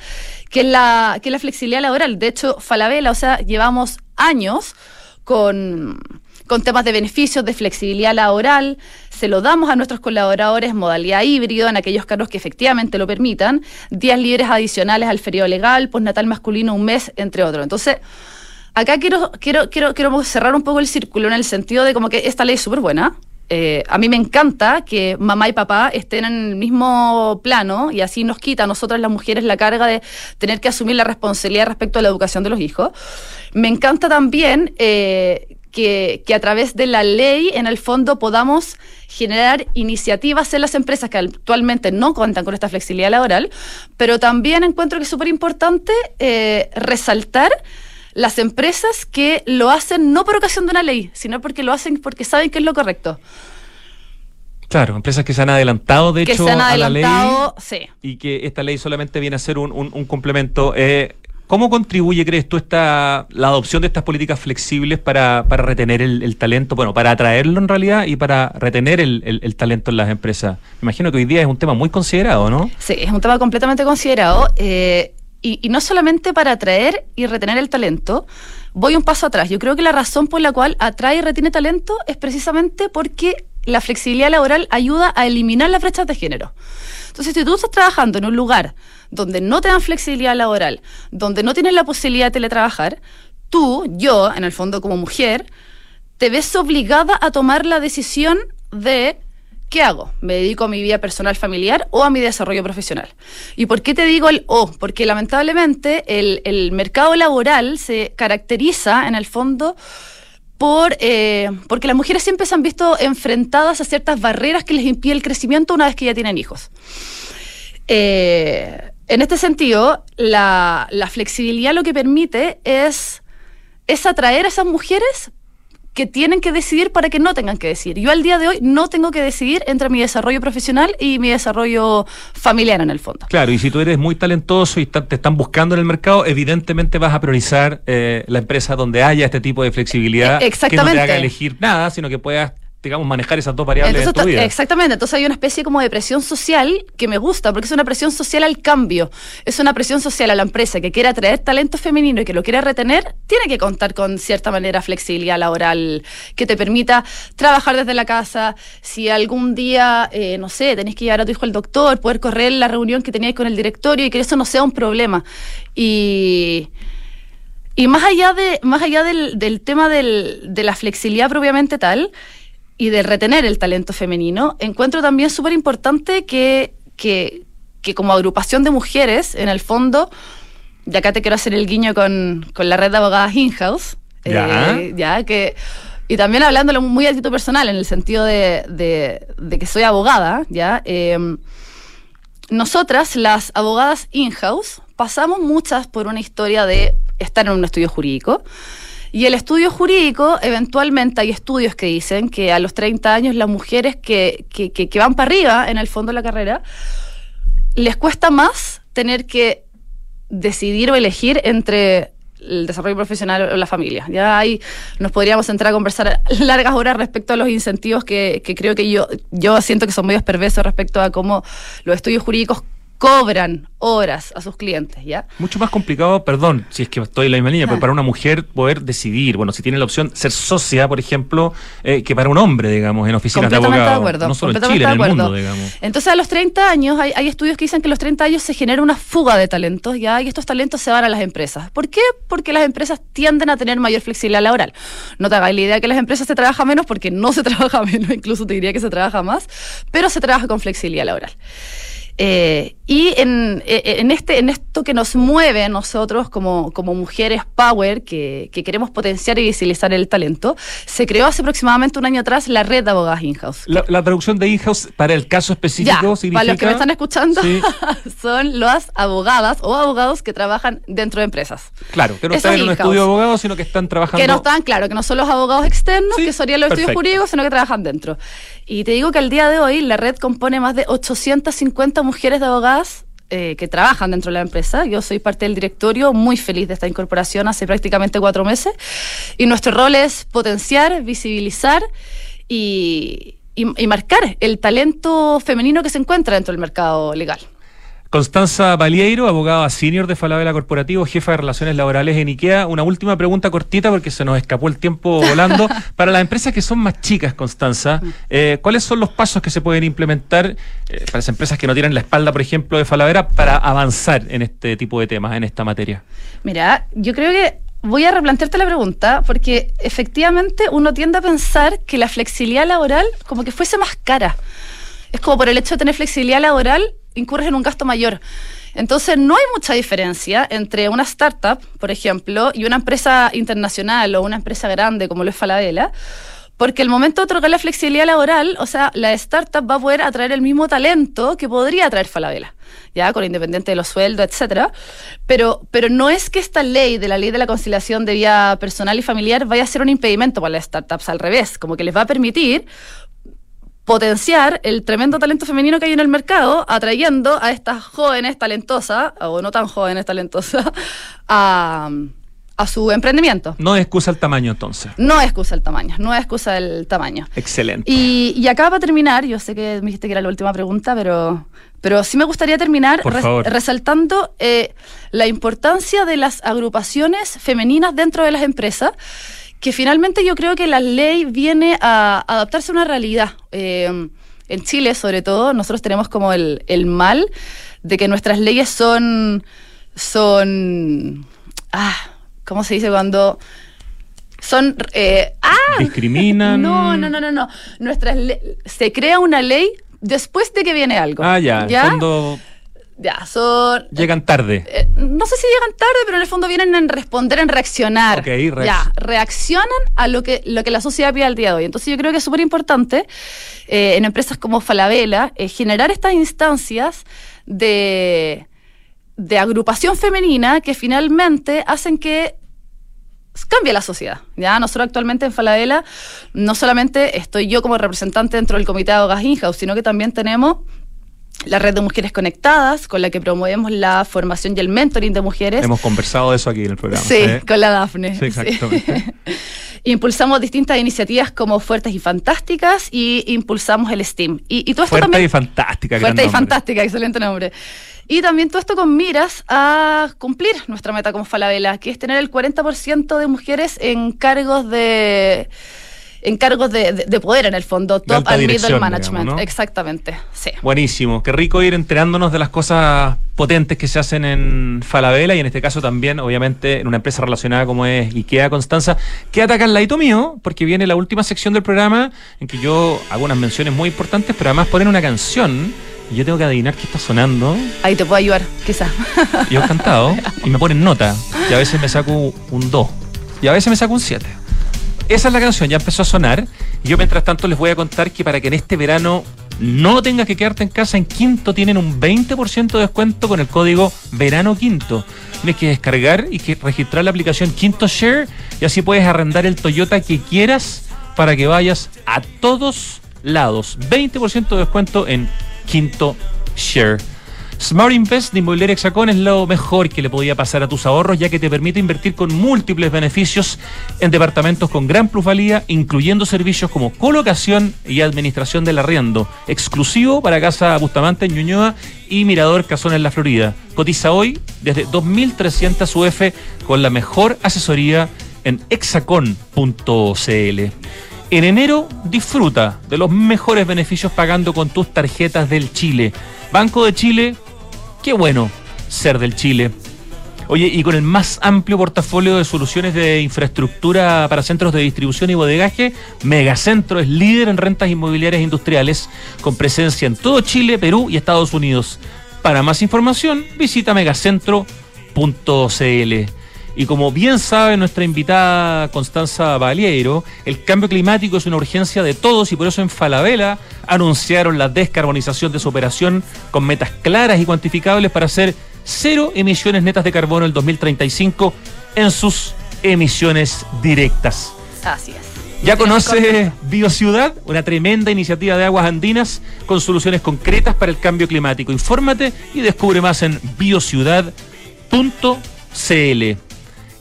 que es la, que la flexibilidad laboral. De hecho, Falabella, o sea, llevamos años con, con temas de beneficios, de flexibilidad laboral, se lo damos a nuestros colaboradores modalidad híbrido, en aquellos cargos que efectivamente lo permitan, días libres adicionales al feriado legal, postnatal masculino un mes, entre otros. Entonces, acá quiero, quiero, quiero, quiero cerrar un poco el círculo en el sentido de como que esta ley es súper buena. Eh, a mí me encanta que mamá y papá estén en el mismo plano y así nos quita a nosotras las mujeres la carga de tener que asumir la responsabilidad respecto a la educación de los hijos. Me encanta también eh, que, que a través de la ley, en el fondo, podamos generar iniciativas en las empresas que actualmente no cuentan con esta flexibilidad laboral, pero también encuentro que es súper importante eh, resaltar las empresas que lo hacen no por ocasión de una ley, sino porque lo hacen porque saben que es lo correcto. Claro, empresas que se han adelantado, de que hecho, se han a la ley adelantado, sí. y que esta ley solamente viene a ser un, un- un complemento. Eh, ¿Cómo contribuye, crees tú, esta, la adopción de estas políticas flexibles para, para retener el, el talento, bueno, para atraerlo en realidad y para retener el, el- el talento en las empresas? Me imagino que hoy día es un tema muy considerado, ¿no? Sí, es un tema completamente considerado. eh, y, y no solamente para atraer y retener el talento, voy un paso atrás. Yo creo que la razón por la cual atrae y retiene talento es precisamente porque la flexibilidad laboral ayuda a eliminar las brechas de género. Entonces, si tú estás trabajando en un lugar donde no te dan flexibilidad laboral, donde no tienes la posibilidad de teletrabajar, tú, yo, en el fondo como mujer, te ves obligada a tomar la decisión de ¿qué hago? ¿Me dedico a mi vida personal familiar o a mi desarrollo profesional? ¿Y por qué te digo el o? Porque lamentablemente el, el mercado laboral se caracteriza en el fondo por, eh, porque las mujeres siempre se han visto enfrentadas a ciertas barreras que les impiden el crecimiento una vez que ya tienen hijos. Eh, en este sentido, la, la flexibilidad lo que permite es, es atraer a esas mujeres que tienen que decidir para que no tengan que decidir. Yo al día de hoy no tengo que decidir entre mi desarrollo profesional y mi desarrollo familiar en el fondo. Claro, y si tú eres muy talentoso y te están buscando en el mercado, evidentemente vas a priorizar eh, la empresa donde haya este tipo de flexibilidad E- que no exactamente. te haga elegir nada, sino que puedas, digamos, manejar esas dos variables Entonces, en tu vida. exactamente, entonces hay una especie como de presión social que me gusta, porque es una presión social al cambio, es una presión social a la empresa que quiere atraer talento femenino y que lo quiere retener, tiene que contar con cierta manera flexibilidad laboral que te permita trabajar desde la casa, si algún día, eh, no sé, tenés que llevar a tu hijo al doctor, poder correr la reunión que tenías con el directorio y que eso no sea un problema. Y... Y más allá, de, más allá del, del tema del- de la flexibilidad propiamente tal y de retener el talento femenino, encuentro también súper importante que, que, que como agrupación de mujeres, en el fondo, y acá te quiero hacer el guiño con, con la red de abogadas in-house, Ya. eh, ya que... Y también hablándolo muy a título personal, en el sentido de, de- de que soy abogada, ¿ya? Em, nosotras, las abogadas in-house, pasamos muchas por una historia de estar en un estudio jurídico. Y el estudio jurídico, eventualmente hay estudios que dicen que a los 30 años las mujeres que, que, que- que van para arriba en el fondo de la carrera, les cuesta más tener que decidir o elegir entre el desarrollo profesional o la familia. Ya ahí nos podríamos entrar a conversar largas horas respecto a los incentivos que, que creo que yo, yo siento que son medios perversos respecto a cómo los estudios jurídicos cobran horas a sus clientes, ¿ya? Mucho más complicado, perdón, si es que estoy en la misma línea, pero para una mujer poder decidir, bueno, si tiene la opción ser socia, por ejemplo, eh, que para un hombre, digamos, en oficinas de Completamente de abogados. acuerdo, no solo en Chile, en el mundo, digamos. Entonces a los 30 años hay, hay estudios que dicen que a los 30 años se genera una fuga de talentos ya y estos talentos se van a las empresas. ¿Por qué? Porque las empresas tienden a tener mayor flexibilidad laboral. No te hagas la idea que las empresas se trabaja menos porque no se trabaja menos, incluso te diría que se trabaja más, pero se trabaja con flexibilidad laboral. Eh, y en, eh, en, este, en esto que nos mueve a nosotros como, como mujeres power, que, que queremos potenciar y visibilizar el talento, se creó hace aproximadamente un año atrás la red de abogadas in-house. La, la traducción de in-house para el caso Ya, específico significa. para los que me están escuchando, Sí. son las abogadas o abogados que trabajan dentro de empresas. Claro, que no Eso están es en un estudio de abogados, sino que están trabajando. Que no están, claro, que no son los abogados externos, que serían los estudios jurídicos, sino que trabajan dentro. Y te digo que al día de hoy la red compone más de 850 mujeres de abogadas eh, que trabajan dentro de la empresa. Yo soy parte del directorio, muy feliz de esta incorporación hace prácticamente cuatro meses. Y nuestro rol es potenciar, visibilizar y, y- y marcar el talento femenino que se encuentra dentro del mercado legal. Constanza Balieiro, abogada senior de Falabella Corporativo, jefa de relaciones laborales en IKEA. Una última pregunta cortita porque se nos escapó el tiempo volando. Para las empresas que son más chicas, Constanza, eh, ¿cuáles son los pasos que se pueden implementar eh, para las empresas que no tienen la espalda, por ejemplo, de Falabella para avanzar en este tipo de temas, en esta materia? Mira, yo creo que voy a replantearte la pregunta porque efectivamente uno tiende a pensar que la flexibilidad laboral como que fuese más cara. Es como por el hecho de tener flexibilidad laboral incurres en un gasto mayor. Entonces no hay mucha diferencia entre una startup, por ejemplo, y una empresa internacional o una empresa grande como lo es Falabella, porque el momento de otorgar la flexibilidad laboral, o sea, la startup va a poder atraer el mismo talento que podría atraer Falabella, ya con independiente de los sueldos, etcétera. Pero, pero no es que esta ley de la ley de la conciliación de vida personal y familiar vaya a ser un impedimento para las startups, al revés, como que les va a permitir potenciar el tremendo talento femenino que hay en el mercado, atrayendo a estas jóvenes talentosas, o no tan jóvenes talentosas, a, a su emprendimiento. No es excusa el tamaño entonces. No es excusa el tamaño, no es excusa el tamaño. Excelente. Y, y acá para terminar, yo sé que me dijiste que era la última pregunta, pero, pero sí me gustaría terminar favor. resaltando eh, la importancia de las agrupaciones femeninas dentro de las empresas, que finalmente yo creo que la ley viene a adaptarse a una realidad. Eh, en Chile, sobre todo, nosotros tenemos como el, el mal de que nuestras leyes son, son, ah, ¿cómo se dice cuando son, eh, ah, Discriminan. no, no, no, no, no. Nuestras se crea una ley después de que viene algo. Ah, ya. Fondo Ya, son. llegan tarde. eh, no sé si llegan tarde, pero en el fondo vienen en responder, en reaccionar. Ok, reacc- ya, reaccionan a lo que, lo que la sociedad pide al día de hoy. Entonces yo creo que es súper importante eh, en empresas como Falabella eh, generar estas instancias de, de agrupación femenina que finalmente hacen que cambie la sociedad. Ya nosotros actualmente en Falabella no solamente estoy yo como representante dentro del comité de abogadas in-house, sino que también tenemos la red de mujeres conectadas, con la que promovemos la formación y el mentoring de mujeres. Hemos conversado de eso aquí en el programa. Sí, ¿eh? con la Dafne. Sí, exactamente. Impulsamos distintas iniciativas como Fuertes y Fantásticas y impulsamos el STEAM. Y, y todo esto Fuerte también... y fantástica. Fuerte y fantástica, excelente nombre. Y también todo esto con miras a cumplir nuestra meta como Falabella, que es tener el 40% de mujeres en cargos de en cargos de, de- de poder en el fondo, top and middle management. digamos, ¿no? Exactamente, sí. Buenísimo, qué rico ir enterándonos de las cosas potentes que se hacen en Falabella y en este caso también, obviamente, en una empresa relacionada como es IKEA Constanza. Quédate acá al ladito mío, porque viene la última sección del programa en que yo hago unas menciones muy importantes, pero además ponen una canción y yo tengo que adivinar qué está sonando. Ahí te puedo ayudar, quizás. Yo he cantado y me ponen nota y a veces me saco un 2 y a veces me saco un 7. Esa es la canción, ya empezó a sonar. Yo mientras tanto les voy a contar que para que en este verano no tengas que quedarte en casa, en Quinto tienen un 20% de descuento con el código Verano Quinto. Tienes que descargar y que registrar la aplicación Quinto Share y así puedes arrendar el Toyota que quieras para que vayas a todos lados. 20% de descuento en Quinto Share. Smart Invest de Inmobiliaria Hexacón es lo mejor que le podía pasar a tus ahorros, ya que te permite invertir con múltiples beneficios en departamentos con gran plusvalía, incluyendo servicios como colocación y administración del arriendo, exclusivo para Casa Bustamante en Ñuñoa y Mirador Casón en la Florida. Cotiza hoy desde 2.300 UF con la mejor asesoría en hexacon.cl. En enero disfruta de los mejores beneficios pagando con tus tarjetas del Chile. Banco de Chile, qué bueno ser del Chile. Oye, y con el más amplio portafolio de soluciones de infraestructura para centros de distribución y bodegaje, Megacentro es líder en rentas inmobiliarias industriales, con presencia en todo Chile, Perú y Estados Unidos. Para más información, visita megacentro.cl. Y como bien sabe nuestra invitada Constanza Baliero, el cambio climático es una urgencia de todos y por eso en Falabella anunciaron la descarbonización de su operación con metas claras y cuantificables para hacer cero emisiones netas de carbono en el 2035 en sus emisiones directas. Así es. ¿Ya conoce BioCiudad? Una tremenda iniciativa de aguas andinas con soluciones concretas para el cambio climático. Infórmate y descubre más en biociudad.cl.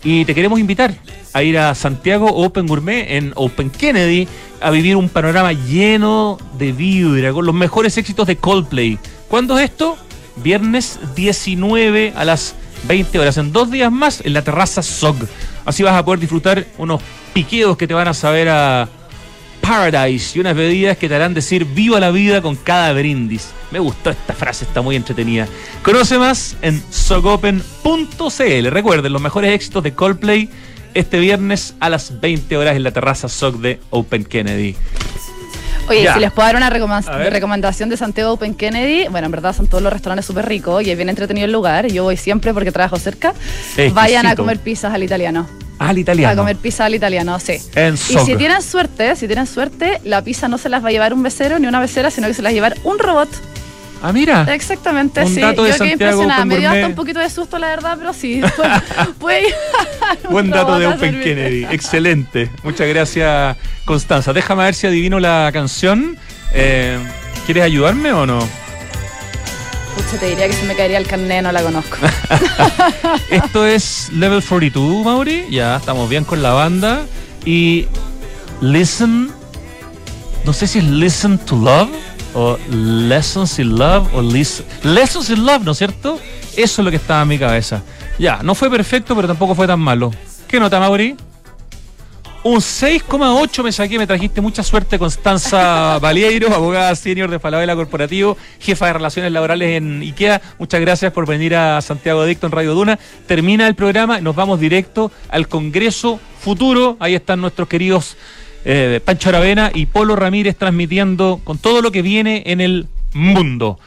Y te queremos invitar a ir a Santiago Open Gourmet en Open Kennedy a vivir un panorama lleno de vibra con los mejores éxitos de Coldplay. ¿Cuándo es esto? Viernes 19 a las 20 horas, en dos días más en la terraza SOG. Así vas a poder disfrutar unos piqueos que te van a saber a Paradise y unas bebidas que te harán decir viva la vida con cada brindis. Me gustó esta frase, está muy entretenida. Conoce más en sogopen.cl. Recuerden los mejores éxitos de Coldplay este viernes a las 20 horas en la terraza SOG de Open Kennedy. Oye, Ya. si les puedo dar una recomendación de Santiago Open Kennedy, bueno, en verdad son todos los restaurantes súper ricos y es bien entretenido el lugar. Yo voy siempre porque trabajo cerca. Exquisito. Vayan a comer pizzas al italiano. Al italiano. A comer pizza al italiano, sí. En Y si tienen suerte, si tienen suerte, la pizza no se las va a llevar un becero ni una becera, sino que se las va a llevar un robot. Ah, mira. Exactamente, Un sí. dato de Yo quedé impresionada. Me dio hasta un poquito de susto, la verdad, pero sí. Puede Buen dato de Open. Kennedy. Excelente. Muchas gracias, Constanza. Déjame ver si adivino la canción. Eh, ¿Quieres ayudarme o no? Pucha, te diría que si me caería el carnet, no la conozco. Esto es Level 42, Mauri. Ya estamos bien con la banda. Y Listen. No sé si es Listen to Love o Lessons in Love o Listen. Lessons in Love, ¿no es cierto? Eso es lo que estaba en mi cabeza. Ya, no fue perfecto, pero tampoco fue tan malo. ¿Qué nota, Mauri? Un 6,8 me saqué, me trajiste mucha suerte, Constanza Valieiro, abogada senior de Falabella Corporativo, jefa de relaciones laborales en IKEA. Muchas gracias por venir a Santiago Adicto en Radio Duna. Termina el programa nos vamos directo al Congreso Futuro. Ahí están nuestros queridos eh, Pancho Aravena y Polo Ramírez transmitiendo con todo lo que viene en el mundo.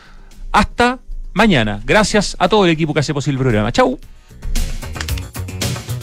Hasta mañana. Gracias a todo el equipo que hace posible el programa. Chau.